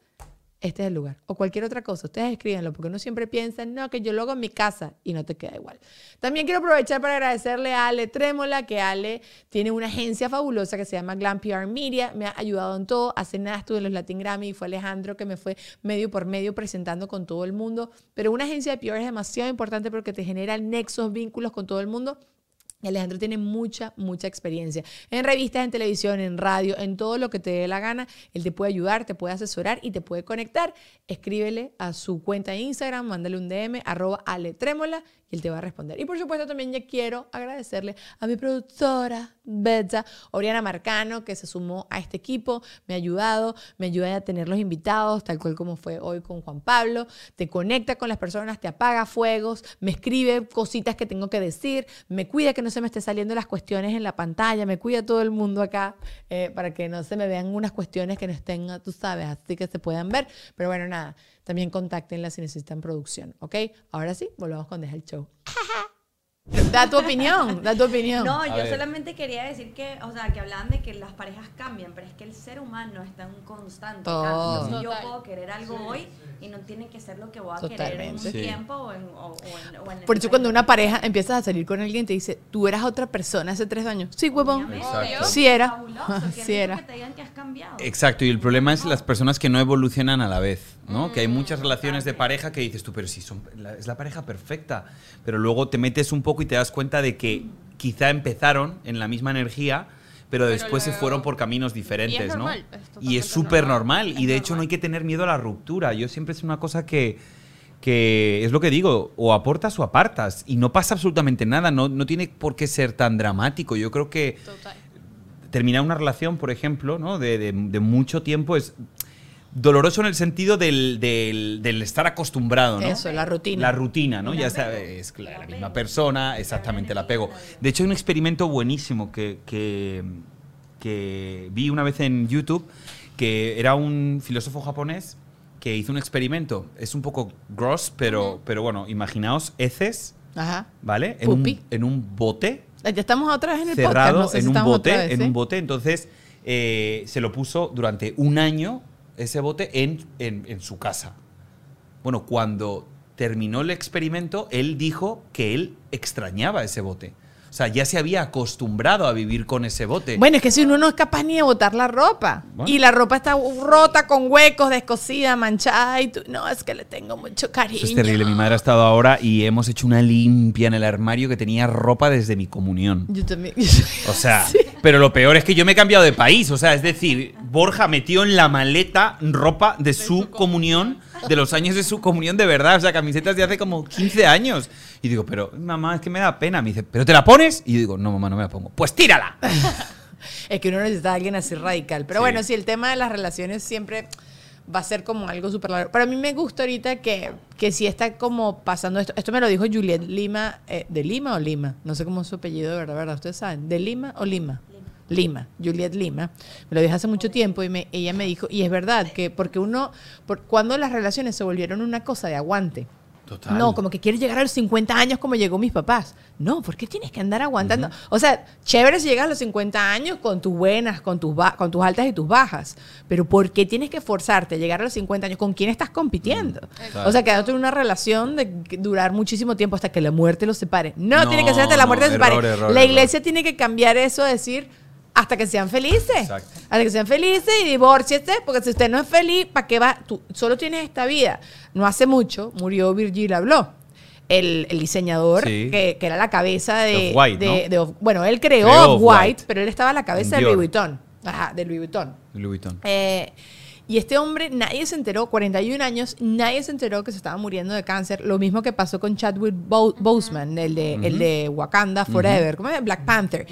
este es el lugar. O cualquier otra cosa. Ustedes escríbanlo porque uno siempre piensa, no, que yo lo hago en mi casa y no te queda igual. También quiero aprovechar para agradecerle a Ale Trémola, que Ale tiene una agencia fabulosa que se llama Glam PR Media. Me ha ayudado en todo. Hace nada estuve en los Latin Grammy y fue Alejandro que me fue medio por medio presentando con todo el mundo. Pero una agencia de PR es demasiado importante porque te genera nexos, vínculos con todo el mundo Alejandro tiene mucha, mucha experiencia en revistas, en televisión, en radio, en todo lo que te dé la gana. Él te puede ayudar, te puede asesorar y te puede conectar. Escríbele a su cuenta de Instagram, mándale un DM, arroba aletrémola y él te va a responder. Y por supuesto también ya quiero agradecerle a mi productora, Betsa, Oriana Marcano, que se sumó a este equipo, me ha ayudado, me ayuda a tener los invitados, tal cual como fue hoy con Juan Pablo, te conecta con las personas, te apaga fuegos, me escribe cositas que tengo que decir, me cuida que no se me esté saliendo las cuestiones en la pantalla, me cuida todo el mundo acá eh, para que no se me vean unas cuestiones que no estén, tú sabes, así que se puedan ver. Pero bueno, nada, también contáctenla si necesitan producción, ¿ok? Ahora sí, volvamos con Deja el Show. Da tu opinión, da tu opinión. No, A yo ver. solamente quería decir que, o sea, que hablaban de que las parejas cambian, pero es que el ser humano está en un constante Todo. cambio. Entonces, yo puedo querer algo hoy y no tiene que ser lo que voy a querer en un Totalmente. Sí. tiempo o en, o, o en, o en el Por eso cuando una pareja empiezas a salir con alguien te dice, tú eras otra persona hace tres años. Sí, huevón. Sí era. Fabuloso, Sí era. que te digan que has cambiado. Exacto, y el problema es las personas que no evolucionan a la vez, ¿no? que hay muchas relaciones de pareja que dices tú, pero si son, la- es la pareja perfecta, pero luego te metes un poco y te das cuenta de que quizá empezaron en la misma energía, pero después se fueron por caminos diferentes, Y es ¿no? normal, es y es totalmente súper normal, normal, y de hecho no hay que tener miedo a la ruptura. Yo siempre es una cosa que que es lo que digo, o aportas o apartas, y no pasa absolutamente nada, no, no tiene por qué ser tan dramático. Yo creo que Total. terminar una relación, por ejemplo, ¿no? de, de- de mucho tiempo es doloroso en el sentido del, del- del estar acostumbrado, ¿no? Eso, la rutina. La rutina, ¿no? Ya apego. sabes, la, la misma persona, exactamente, el apego. De hecho, hay un experimento buenísimo que, que, que vi una vez en YouTube, que era un filósofo japonés que hizo un experimento. Es un poco gross, pero, pero bueno, imaginaos heces, Ajá. ¿vale? En un, en un bote Ya estamos otra vez en el cerrado podcast. No sé en si un bote, otra vez, en ¿eh? un bote. Entonces eh, se lo puso durante un año ese bote en, en- su casa. Bueno, cuando terminó el experimento, él dijo que él extrañaba ese bote. O sea, ya se había acostumbrado a vivir con ese bote. Bueno, es que si uno no es capaz ni de botar la ropa Bueno. y la ropa está rota con huecos, descosida, manchada y tú, no, es que le tengo mucho cariño. Eso es terrible. Mi madre ha estado ahora y hemos hecho una limpia en el armario que tenía ropa desde mi comunión. Yo también. O sea, pero lo peor es que yo me he cambiado de país. O sea, es decir, Borja metió en la maleta ropa de su comunión, de los años de su comunión de verdad. O sea, camisetas de hace como 15 años. Y digo, pero mamá, es que me da pena. Me dice, ¿pero te la pones? Y yo digo, no, mamá, no me la pongo. Pues tírala. Es que uno necesita a alguien así radical. Pero Sí. bueno, sí, el tema de las relaciones siempre va a ser como algo súper largo. Pero a mí me gusta ahorita que, que sí está como pasando esto. Esto me lo dijo Juliet Lima. eh, ¿De Lima o Lima? No sé cómo es su apellido de verdad, ¿verdad? ¿Ustedes saben? ¿De Lima o Lima? Lima, Juliet Lima. Me lo dijo hace mucho tiempo y me, ella me dijo, y es verdad, que porque uno, por, cuando las relaciones se volvieron una cosa de aguante, Total. no, como que quieres llegar a los 50 años como llegó mis papás. No, ¿por qué tienes que andar aguantando? O sea, chévere si llegas a los 50 años con tus buenas, con tus, con tus altas y tus bajas. Pero ¿por qué tienes que forzarte a llegar a los 50 años? ¿Con quién estás compitiendo? Exacto. O sea, quedándote en una relación de que durar muchísimo tiempo hasta que la muerte los separe. No, No, tiene que ser hasta la muerte no, los separe. error, error, la error. iglesia tiene que cambiar eso a decir hasta que sean felices. Exacto. Hasta que sean felices y divórciese, porque si usted no es feliz, ¿para qué va? Tú solo tienes esta vida. No hace mucho murió Virgil Abloh, el, el diseñador Sí. que, que era la cabeza de. Off-White, de- ¿no? de Off- bueno, él creó, Off-White. pero él estaba a la cabeza de Louis. Vuitton. Ajá, de Louis Vuitton. Louis Vuitton. Eh, y este hombre, nadie se enteró, 41 años, nadie se enteró que se estaba muriendo de cáncer. Lo mismo que pasó con Chadwick Bo- Boseman, el de, el de Wakanda Forever, ¿cómo es? Black Panther.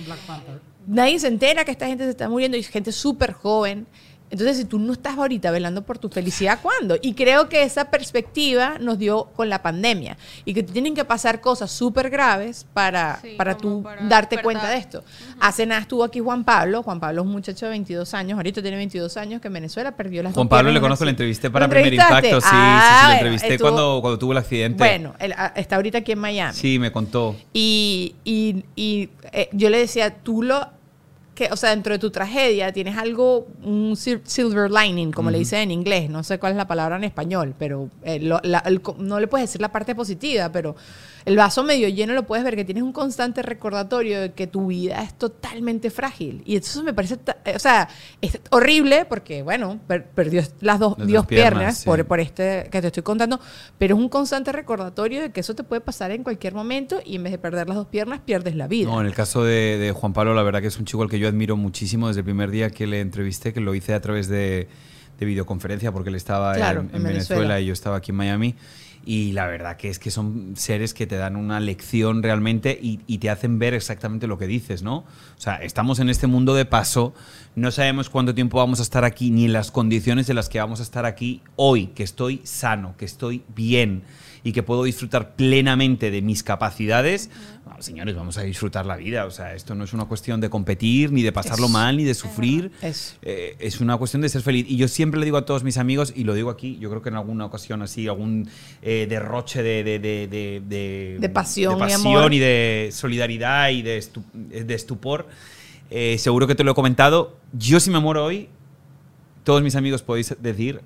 Nadie se entera que esta gente se está muriendo y es gente súper joven. Entonces, si tú no estás ahorita velando por tu felicidad, ¿cuándo? Y creo que esa perspectiva nos dio con la pandemia y que te tienen que pasar cosas súper graves para, Sí, para tú para darte despertar. cuenta de esto. Hace nada estuvo aquí Juan Pablo. Juan Pablo es un muchacho de 22 años, ahorita tiene 22 años, que en Venezuela perdió las Juan Pablo le conozco, le accidente. entrevisté para ¿Lo Primer? Impacto. Sí, Ah, sí, sí, lo bueno, entrevisté estuvo- cuando, cuando tuvo el accidente. Bueno, él, ah, está ahorita aquí en Miami. Sí, me contó. Y, y- y, eh, yo le decía, tú lo, que, o sea, dentro de tu tragedia tienes algo, un sil- silver lining, como le dicen en inglés, no sé cuál es la palabra en español, pero eh, lo- la- el no le puedes decir la parte positiva, pero el vaso medio lleno lo puedes ver, que tienes un constante recordatorio de que tu vida es totalmente frágil. Y eso me parece, eh, o sea, es horrible porque, bueno, per- perdió las dos, Las dios dos piernas, piernas, sí. por, por este que te estoy contando, pero es un constante recordatorio de que eso te puede pasar en cualquier momento y en vez de perder las dos piernas, pierdes la vida. No, en el caso de, de Juan Pablo, la verdad que es un chico al que yo admiro muchísimo desde el primer día que le entrevisté, que lo hice a través de, de videoconferencia porque él estaba Claro, en, en en Venezuela. Venezuela y yo estaba aquí en Miami. Y la verdad que es que son seres que te dan una lección realmente y, te hacen ver exactamente lo que dices, ¿no? O sea, estamos en este mundo de paso, no sabemos cuánto tiempo vamos a estar aquí, ni en las condiciones en las que vamos a estar aquí hoy, que estoy sano, que estoy bien y que puedo disfrutar plenamente de mis capacidades. Bueno, señores, vamos a disfrutar la vida. O sea, esto no es una cuestión de competir, ni de pasarlo Es- mal, ni de sufrir. Es- Eh, es una cuestión de ser feliz. Y yo siempre le digo a todos mis amigos, y lo digo aquí, yo creo que en alguna ocasión así, algún eh, derroche de, de, de, de, de- pasión de y pasión amor. y de solidaridad y de, estu- estupor. Eh, seguro que te lo he comentado. Yo si me muero hoy, todos mis amigos podéis decir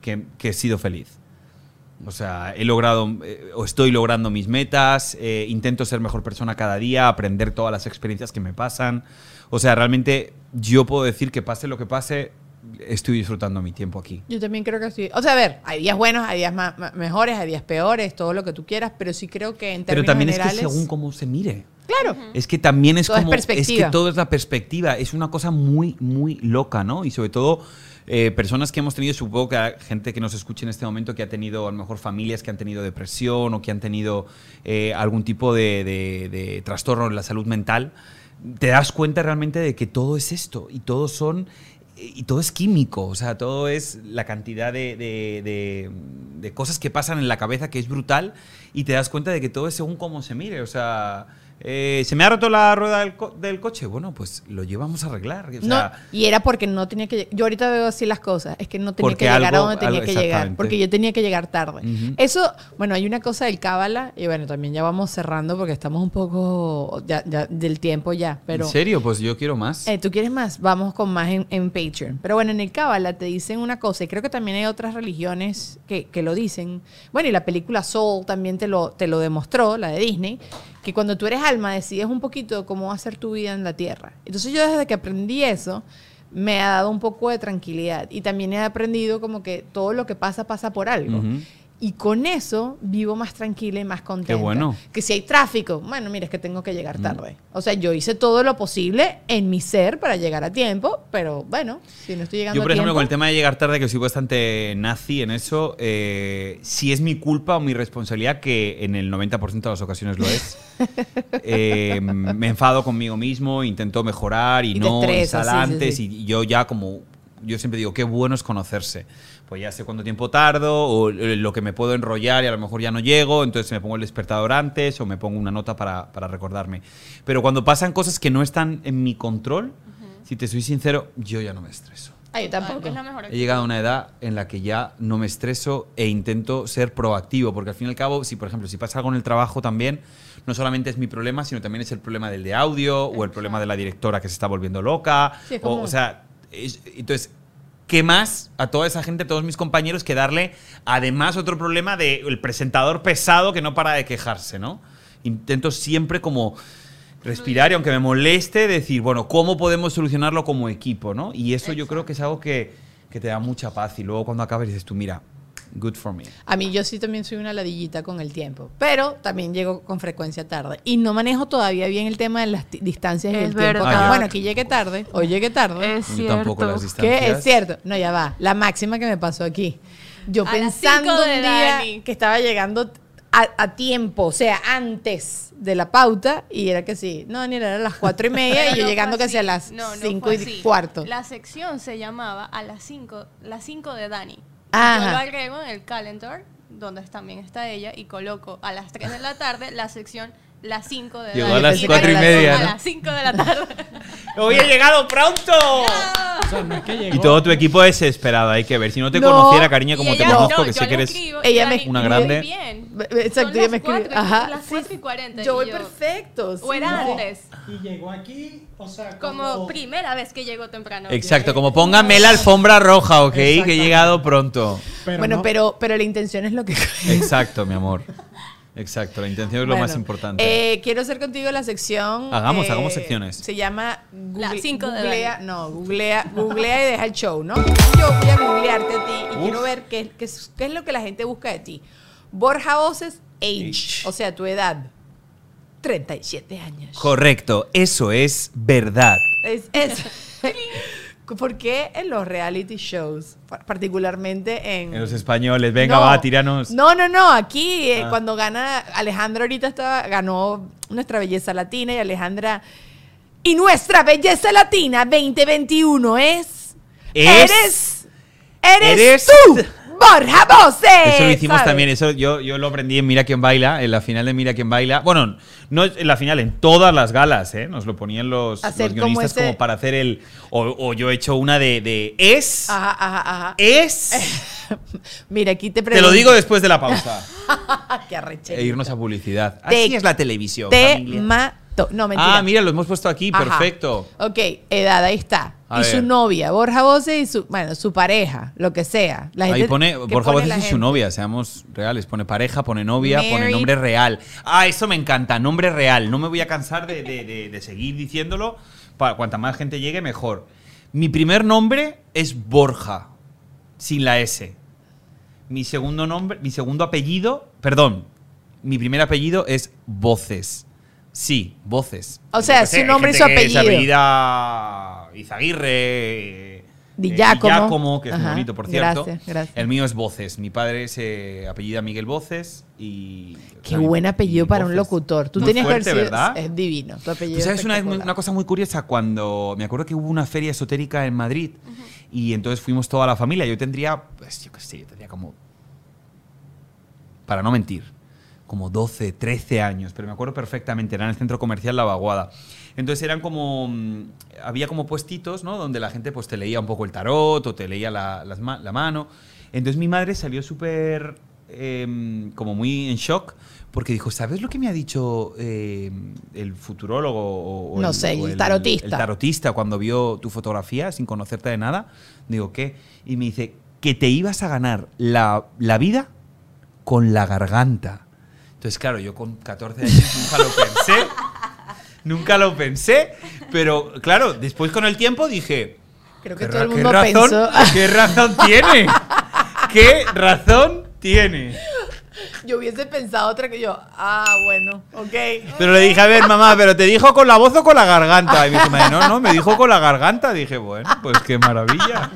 que, que he sido feliz. O sea, he logrado eh, o estoy logrando mis metas, eh, intento ser mejor persona cada día, aprender todas las experiencias que me pasan. O sea, realmente yo puedo decir que pase lo que pase, estoy disfrutando mi tiempo aquí. Yo también creo que sí. O sea, a ver, hay días buenos, hay días ma- ma- mejores, hay días peores, todo lo que tú quieras, pero sí creo que en Pero términos también generales... es que según cómo se mire. Claro. Es que también es Todo es como. Es, que perspectiva. todo es la perspectiva. Es una cosa muy, muy loca, ¿no? Y sobre todo. Eh, personas que hemos tenido, supongo que gente que nos escuche en este momento que ha tenido a lo mejor familias que han tenido depresión o que han tenido eh, algún tipo de, trastorno en la salud mental, te das cuenta realmente de que todo es esto y todo son y todo es químico, o sea, todo es la cantidad de- de cosas que pasan en la cabeza que es brutal y te das cuenta de que todo es según cómo se mire, o sea, eh, se me ha roto la rueda del, co- del coche, bueno, pues lo llevamos a arreglar, o No, y era porque no tenía que yo ahorita veo así las cosas es que no tenía que llegar algo- a donde tenía algo- que llegar porque yo tenía que llegar tarde eso bueno hay una cosa del cábala y bueno también ya vamos cerrando porque estamos un poco ya, ya del tiempo ya pero ¿en serio? Pues yo quiero más. eh, ¿Tú quieres más? Vamos con más en, en Patreon. Pero bueno, en el Cábala te dicen una cosa, y creo que también hay otras religiones que, que lo dicen. Bueno, y la película Soul también te lo, te lo demostró, la de Disney, que cuando tú eres alma decides un poquito cómo va a ser tu vida en la tierra. Entonces yo desde que aprendí eso, me ha dado un poco de tranquilidad. Y también he aprendido como que todo lo que pasa, pasa por algo. Y con eso vivo más tranquila y más contenta. bueno. Que si hay tráfico, bueno, mira, es que tengo que llegar tarde. O sea, yo hice todo lo posible en mi ser para llegar a tiempo, pero bueno, si no estoy llegando Yo, por a ejemplo, tiempo... con el tema de llegar tarde, que soy bastante nazi en eso, eh, si es mi culpa o mi responsabilidad, que en el 90% de las ocasiones lo es, eh, me enfado conmigo mismo, intento mejorar y, Y no estresas, sí, antes. sí. Y yo ya como, yo siempre digo, qué bueno es conocerse. Pues ya sé cuánto tiempo tardo, o eh, lo que me puedo enrollar y a lo mejor ya no llego, entonces me pongo el despertador antes o me pongo una nota para, para recordarme. Pero cuando pasan cosas que no están en mi control, si te soy sincero, yo ya no me estreso. Ay, yo tampoco. Es la mejor He llegado a una edad en la que ya no me estreso e intento ser proactivo, porque al fin y al cabo, si por ejemplo, si pasa algo en el trabajo también, no solamente es mi problema, sino también es el problema del de audio o el problema de la directora que se está volviendo loca. Sí, es o, o sea, es- entonces, ¿qué más a toda esa gente, a todos mis compañeros, que darle además otro problema del presentador pesado que no para de quejarse, ¿no? Intento siempre como respirar y aunque me moleste, decir, bueno, ¿cómo podemos solucionarlo como equipo, no? Y eso yo creo que es algo que, que te da mucha paz y luego cuando acabas dices tú, mira, good for me. A mí yo sí también soy una ladillita con el tiempo, pero también llego con frecuencia tarde. Y no manejo todavía bien el tema de las distancias y Es el tiempo. verdad. Bueno, aquí llegué tarde, hoy llegué tarde. Es Yo cierto. tampoco las distancias. ¿Qué? Es cierto. No, ya va. La máxima que me pasó aquí. Yo A pensando cinco un día Dani. que estaba llegando a, a tiempo, o sea, antes de la pauta, y era que sí. No, ni era a las cuatro y media y yo no llegando casi a las No, no cinco y cuarto. La sección se llamaba a las 5, las 5 de Dani. Ajá. Yo lo agrego en el calendar, donde también está ella, y coloco a las 3 de la tarde la sección las 5 de Llegó Dani. a las Y cuatro y regresó media, A ¿no? las 5 de la tarde. ¡Hoy he llegado pronto! O sea, no es que llegó. Y todo tu equipo desesperado, hay que ver. Si no te No. conociera, cariña, como te conozco, no, que sé que eres... Ella me Una grande. bien. Exacto, ella me y- Ajá. las sí, 4 y 40. Yo voy perfecto. sí, O era no. antes. Y llegó aquí, o sea, Como primera vez que llegó temprano. Exacto, como póngame la alfombra roja, ¿ok? Que he llegado pronto. Pero bueno, no- pero, pero la intención es lo que... Exacto, mi amor. Exacto, la intención es lo Bueno, más importante. eh, quiero hacer contigo la sección. Hagamos, eh, hagamos secciones. Se llama cinco de googlea, Dani. no, googlea, googlea y deja el show, ¿no? Yo voy a googlearte a ti y Uf. quiero ver qué, qué es, qué es lo que la gente busca de ti. Borja Voces, age, Age. o sea, tu edad. 37 años. Correcto, eso es verdad. Es, es- ¿Por qué en los reality shows, pa- particularmente en... En los españoles, venga, No. va, tíranos. No, no, no. Aquí, eh, Ah. cuando gana Alejandra, ahorita estaba, ganó nuestra belleza latina y Alejandra. Y nuestra belleza latina 2021 es. Es- Eres. Eres, Eres- tú, Borja Voces. Eso lo hicimos ¿sabes? también, eso yo, yo lo aprendí en Mira quién baila, en la final de Mira quién baila. Bueno, no en la final, en todas las galas, ¿eh? Nos lo ponían los, los guionistas como, para hacer el. O, o yo he hecho una de, de es. Ajá, ajá, ajá. Es. Mira, aquí te Te pregunto. lo digo después de la pausa. Qué arrecherita. e irnos a publicidad. Te- Así es la televisión. Te familia. mato. No, mentira. Ah, mira, lo hemos puesto aquí, Ajá. perfecto. Ok, edad, ahí está. A y su novia, Borja Voces y su, bueno, su pareja, lo que sea. La Ahí pone ¿qué Borja la y su novia, seamos reales. Pone pareja, pone novia, pone nombre real. Ah, eso me encanta, nombre real. No me voy a cansar de, de- de- de seguir diciéndolo. Para cuanta más gente llegue, mejor. Mi primer nombre es Borja, sin la S. Mi segundo nombre, mi segundo apellido, perdón, mi primer apellido es Voces. Sí, Voces. O sea, su nombre y su apellido. Izaguirre. Di eh, Giacomo. Que es muy Ajá, bonito, por cierto. gracias, gracias. El mío es Voces. Mi padre se apellida Miguel Voces y. Qué buen apellido y para un Voces. locutor. Tú Muy haber fuerte, ¿verdad? Es divino. Tu apellido Tú sabes una, muy- una cosa muy curiosa cuando me acuerdo que hubo una feria esotérica en Madrid y entonces fuimos toda la familia. Yo tendría, pues yo qué sé, yo tendría como, para no mentir, como 12, 13 años, pero me acuerdo perfectamente, era en el centro comercial La Vaguada. Entonces eran como, mm, había como puestitos, ¿no? Donde la gente pues te leía un poco el tarot o te leía la, ma- la mano. Entonces mi madre salió súper, em, como muy en shock, porque dijo, ¿sabes lo que me ha dicho em, el futurólogo? O, o No sé, o el tarotista. El tarotista cuando vio tu fotografía sin conocerte de nada. Digo, ¿qué? Y me dice, que te ibas a ganar la, la vida con la garganta. Entonces, claro, yo con 14 años nunca lo pensé. Nunca lo pensé. Pero, claro, después con el tiempo dije. Creo que ¿qué todo el mundo ¿qué razón, pensó. ¿Qué razón tiene? ¿Qué razón tiene? Yo hubiese pensado otra que yo. Ah, bueno, ok. Pero le dije, a ver, mamá, ¿pero te dijo con la voz o con la garganta? Y me dijo, no, no, me dijo con la garganta. Dije, bueno, pues qué maravilla.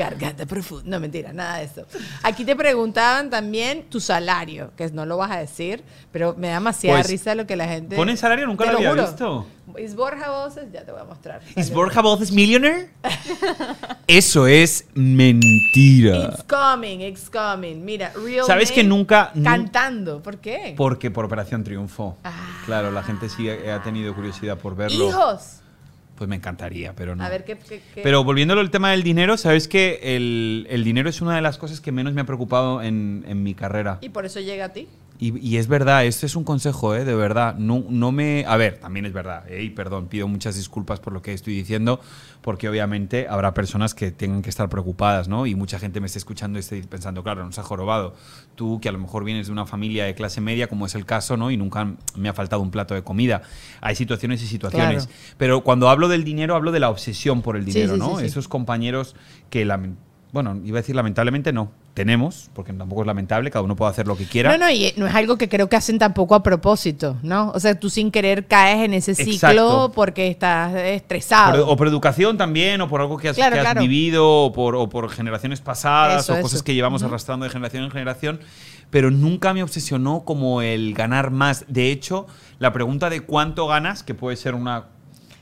Garganta profunda. No, mentira, nada de eso. Aquí te preguntaban también tu salario, que no lo vas a decir, pero me da demasiada Pues, risa lo que la gente. ¿ponen salario? Nunca Te lo había visto. ¿Es Borja Voces? Ya te voy a mostrar. ¿Es Borja Voces millionaire? Eso es mentira. It's coming, it's coming. Mira, real ¿Sabes que nunca- nun- Cantando. ¿Por qué? Porque por Operación Triunfo. Ah. Claro, la gente sí ha ha tenido curiosidad por verlo. Hijos. Pues me encantaría, pero no. A ver qué. qué- qué- Pero volviéndolo al tema del dinero, ¿sabes que el, el dinero es una de las cosas que menos me ha preocupado en, en mi carrera? Y por eso llega a ti. Y, y es verdad, este es un consejo, ¿eh? de verdad. No, no me. A ver, también es verdad, ¿eh? y perdón, pido muchas disculpas por lo que estoy diciendo, porque obviamente habrá personas que tengan que estar preocupadas, ¿no? Y mucha gente me está escuchando y esté pensando, claro, nos ha jorobado. Tú, que a lo mejor vienes de una familia de clase media, como es el caso, ¿no? Y nunca me ha faltado un plato de comida. Hay situaciones y situaciones. Claro. Pero cuando hablo del dinero, hablo de la obsesión por el dinero, sí, ¿no? sí. Esos compañeros que. bueno, iba a decir lamentablemente no. Tenemos, porque tampoco es lamentable, cada uno puede hacer lo que quiera. No, no, y no es algo que creo que hacen tampoco a propósito, ¿no? O sea, tú sin querer caes en ese ciclo Exacto. porque estás estresado. Por- o por educación también, o por algo que has, Claro, que has claro. vivido, o por, o por generaciones pasadas, Eso, o cosas eso. que llevamos arrastrando de generación en generación. Pero nunca me obsesionó como el ganar más. De hecho, la pregunta de cuánto ganas, que puede ser una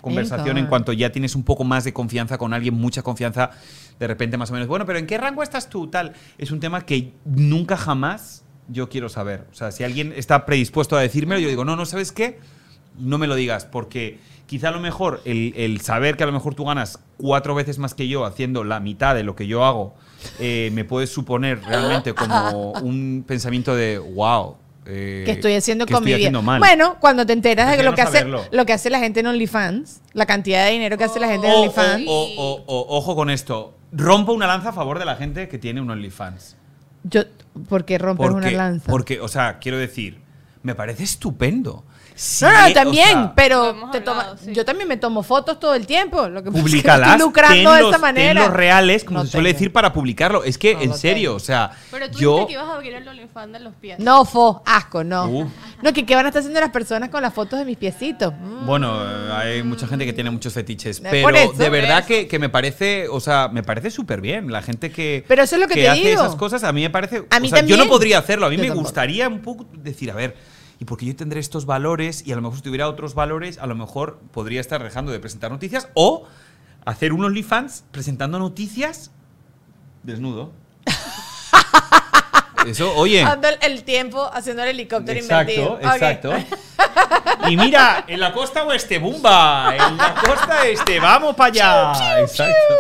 conversación Eso. en cuanto ya tienes un poco más de confianza con alguien, mucha confianza, de repente más o menos, bueno, pero ¿en qué rango estás tú? Tal. Es un tema que nunca jamás yo quiero saber. O sea, si alguien está predispuesto a decírmelo, yo digo, no, no, ¿sabes qué? no me lo digas, porque quizá a lo mejor el, el saber que a lo mejor tú ganas cuatro veces más que yo haciendo la mitad de lo que yo hago, eh, me puede suponer realmente como un pensamiento de, wow. eh, que estoy haciendo ¿qué con mi estoy vida. haciendo mal. Bueno, cuando te enteras de lo que, hace, lo que hace la gente en OnlyFans, la cantidad de dinero que hace la gente en OnlyFans. o- o- o- ojo con esto, rompo una lanza a favor de la gente que tiene un OnlyFans. Yo, porque rompes una Porque, lanza. porque, o sea, quiero decir, me parece estupendo. Si no, no, e- o también, sea, pero te toma- sí. yo también me tomo fotos todo el tiempo. Lo que que Publícalas, estoy lucrando de los- esa manera. los reales, como No se suele tengo. decir, para publicarlo. Es que, No en serio, tengo. o sea, Pero tú yo... dijiste que ibas a abrir el OnlyFans de los pies. No, fo, asco, no. Uh. No, que qué van a estar haciendo las personas con las fotos de mis piecitos. Mm. Bueno, hay mucha gente que tiene muchos fetiches, pero por eso. de verdad que, que me parece, o sea, me parece súper bien. La gente que, Pero eso es lo que te hace digo. esas cosas, a mí me parece. A o mí sea, yo no también. podría hacerlo. A mí Yo me tampoco. gustaría un poco decir, a ver, y porque yo tendré estos valores y a lo mejor si tuviera otros valores, a lo mejor podría estar dejando de presentar noticias o hacer un OnlyFans presentando noticias desnudo. Eso, oye. Dando el, tiempo haciendo el helicóptero Exacto, invertido. Ok. exacto. Y mira, en la costa oeste, bumba. En la costa este, vamos para allá. Exacto.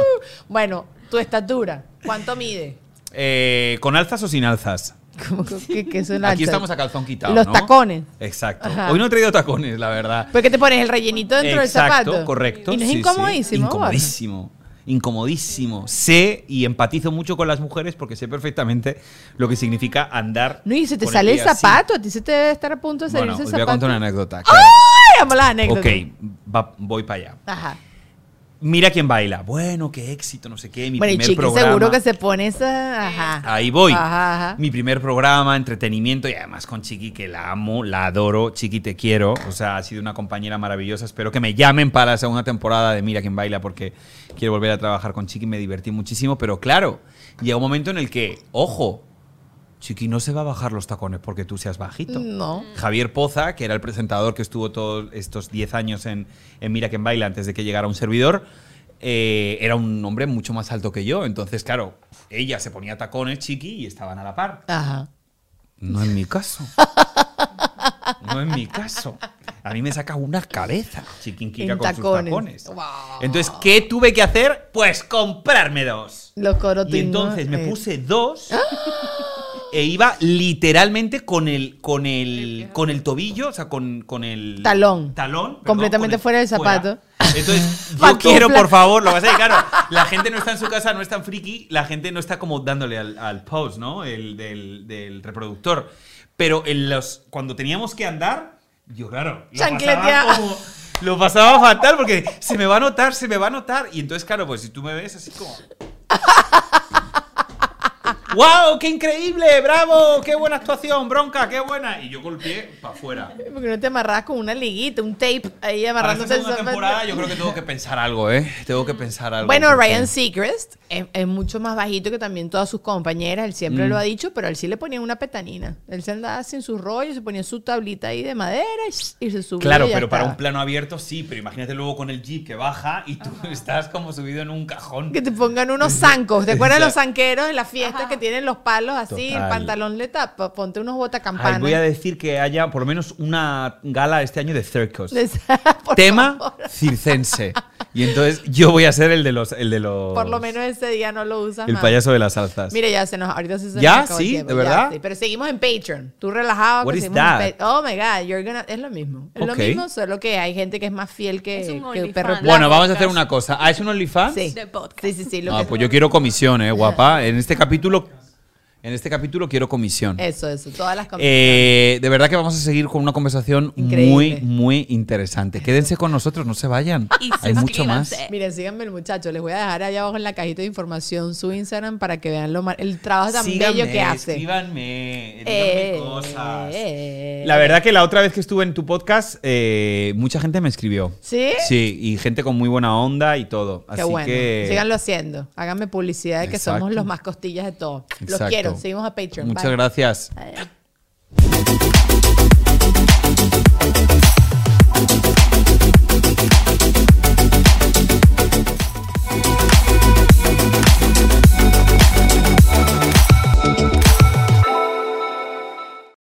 Bueno, tu estatura, ¿cuánto mide? Eh, ¿Con alzas o sin alzas? Como que, que- que son Aquí estamos a calzón quitado. Los ¿no? tacones. Exacto. Ajá. Hoy no he traído tacones, la verdad. ¿Por qué te pones el rellenito dentro Exacto, del zapato? correcto. Y no es sí, incomodísimo. Incomodísimo. Incomodísimo. Sé y empatizo mucho con las mujeres porque sé perfectamente lo que significa andar. No, y se te sale el pie así. zapato. A ti se te debe estar a punto de Bueno, salirse os el voy a zapato. contar una anécdota. ¡Ay, amo la anécdota! Ok, va- voy para allá. Ajá. Mira quién baila. Bueno, qué éxito, no sé qué. Mi bueno, y primer Chiqui programa. seguro que se pone esa... Ajá. Ahí voy. Ajá, ajá. Mi primer programa, entretenimiento y además con Chiqui que la amo, la adoro. Chiqui, te quiero. O sea, ha sido una compañera maravillosa. Espero que me llamen para la segunda temporada de Mira quién baila porque quiero volver a trabajar con Chiqui. Me divertí muchísimo. Pero claro, llega un momento en el que, ojo, Chiqui no se va a bajar los tacones porque tú seas bajito. No. Javier Poza, que era el presentador que estuvo todos estos 10 años en, en Mira quién baila antes de que llegara un servidor, eh, era un hombre mucho más alto que yo. Entonces, claro, ella se ponía tacones, chiqui, y estaban a la par. Ajá. No en mi caso. No en mi caso. A mí me saca una cabeza, chiquinquica con tacones. sus tacones. Wow. Entonces, ¿qué tuve que hacer? Pues comprarme dos. Los Y corotinos. entonces me puse dos e iba literalmente con el, con el, con el tobillo, o sea, con, con el Talón. talón perdón, Completamente con el- fuera del zapato. Entonces, yo Pantufla. quiero, por favor, lo que pasa es que, claro, la gente no está en su casa, no es tan friki, la gente no está como dándole al, al pause, ¿no? El del, del reproductor. Pero en los, cuando teníamos que andar, yo, claro, lo Chancletea. pasaba como- Lo pasaba fatal porque se me va a notar, se me va a notar. Y entonces, claro, pues si tú me ves así como. ¡Wow! ¡Qué increíble! ¡Bravo! ¡Qué buena actuación! ¡Bronca! ¡Qué buena! Y yo golpeé para afuera. Porque no te amarrabas con una liguita, un tape ahí Para amarrándote esta el temporada yo creo que tengo que pensar algo, ¿eh? Tengo que pensar algo. Bueno, porque- Ryan Seacrest es, es mucho más bajito que también todas sus compañeras. Él siempre Mm. lo ha dicho, pero a él sí le ponían una petanina. Él se andaba sin su rollo, se ponía su tablita ahí de madera y, y se subía. Claro, y ya pero para un plano abierto sí, pero imagínate luego con el jeep que baja y tú estás como subido en un cajón. Que te pongan unos zancos. ¿Te acuerdas de los Exacto. zanqueros en las fiestas que tienen los palos así? El Total. pantalón le tapa. Ponte unos botacampanas. voy a decir que haya por lo menos una gala este año de por Tema favor. circense. Y entonces yo voy a ser el de los. El de los Por lo menos ese día no lo usas El más. payaso de las salsas. Mira, ya se nos, ahorita sí se ¿Ya? nos acabó el ¿Sí? tiempo, ¿De ya, verdad? sí. Pero seguimos en Patreon. Tú relajado. What is that? Oh my God, you're gonna, es lo mismo. Es Ok. lo mismo, solo que hay gente que es más fiel que, Es un que perro Bueno, bueno, vamos a hacer una cosa. ¿Ah, es un OnlyFans? Sí. De podcast. Sí, sí, sí. Lo Ah, que pues yo quiero comisión, eh, guapa. En este capítulo. En este capítulo quiero comisión. Eso, eso. Todas las cosas. Eh, de verdad que vamos a seguir con una conversación Increíble. muy, muy interesante. Quédense con nosotros, no se vayan. Y Hay mucho más. Miren, síganme el muchacho. Les voy a dejar allá abajo en la cajita de información su Instagram para que vean lo mar- el trabajo tan bello que hace. Escríbanme, Eh, cosas. eh. La verdad que la otra vez que estuve en tu podcast, eh, mucha gente me escribió. ¿Sí? Sí, y gente con muy buena onda y todo. Qué Así bueno. que. Síganlo haciendo. Háganme publicidad de que Exacto. somos los más costillas de todo. Los Exacto. quiero. Seguimos a Patreon. Muchas Bye. gracias.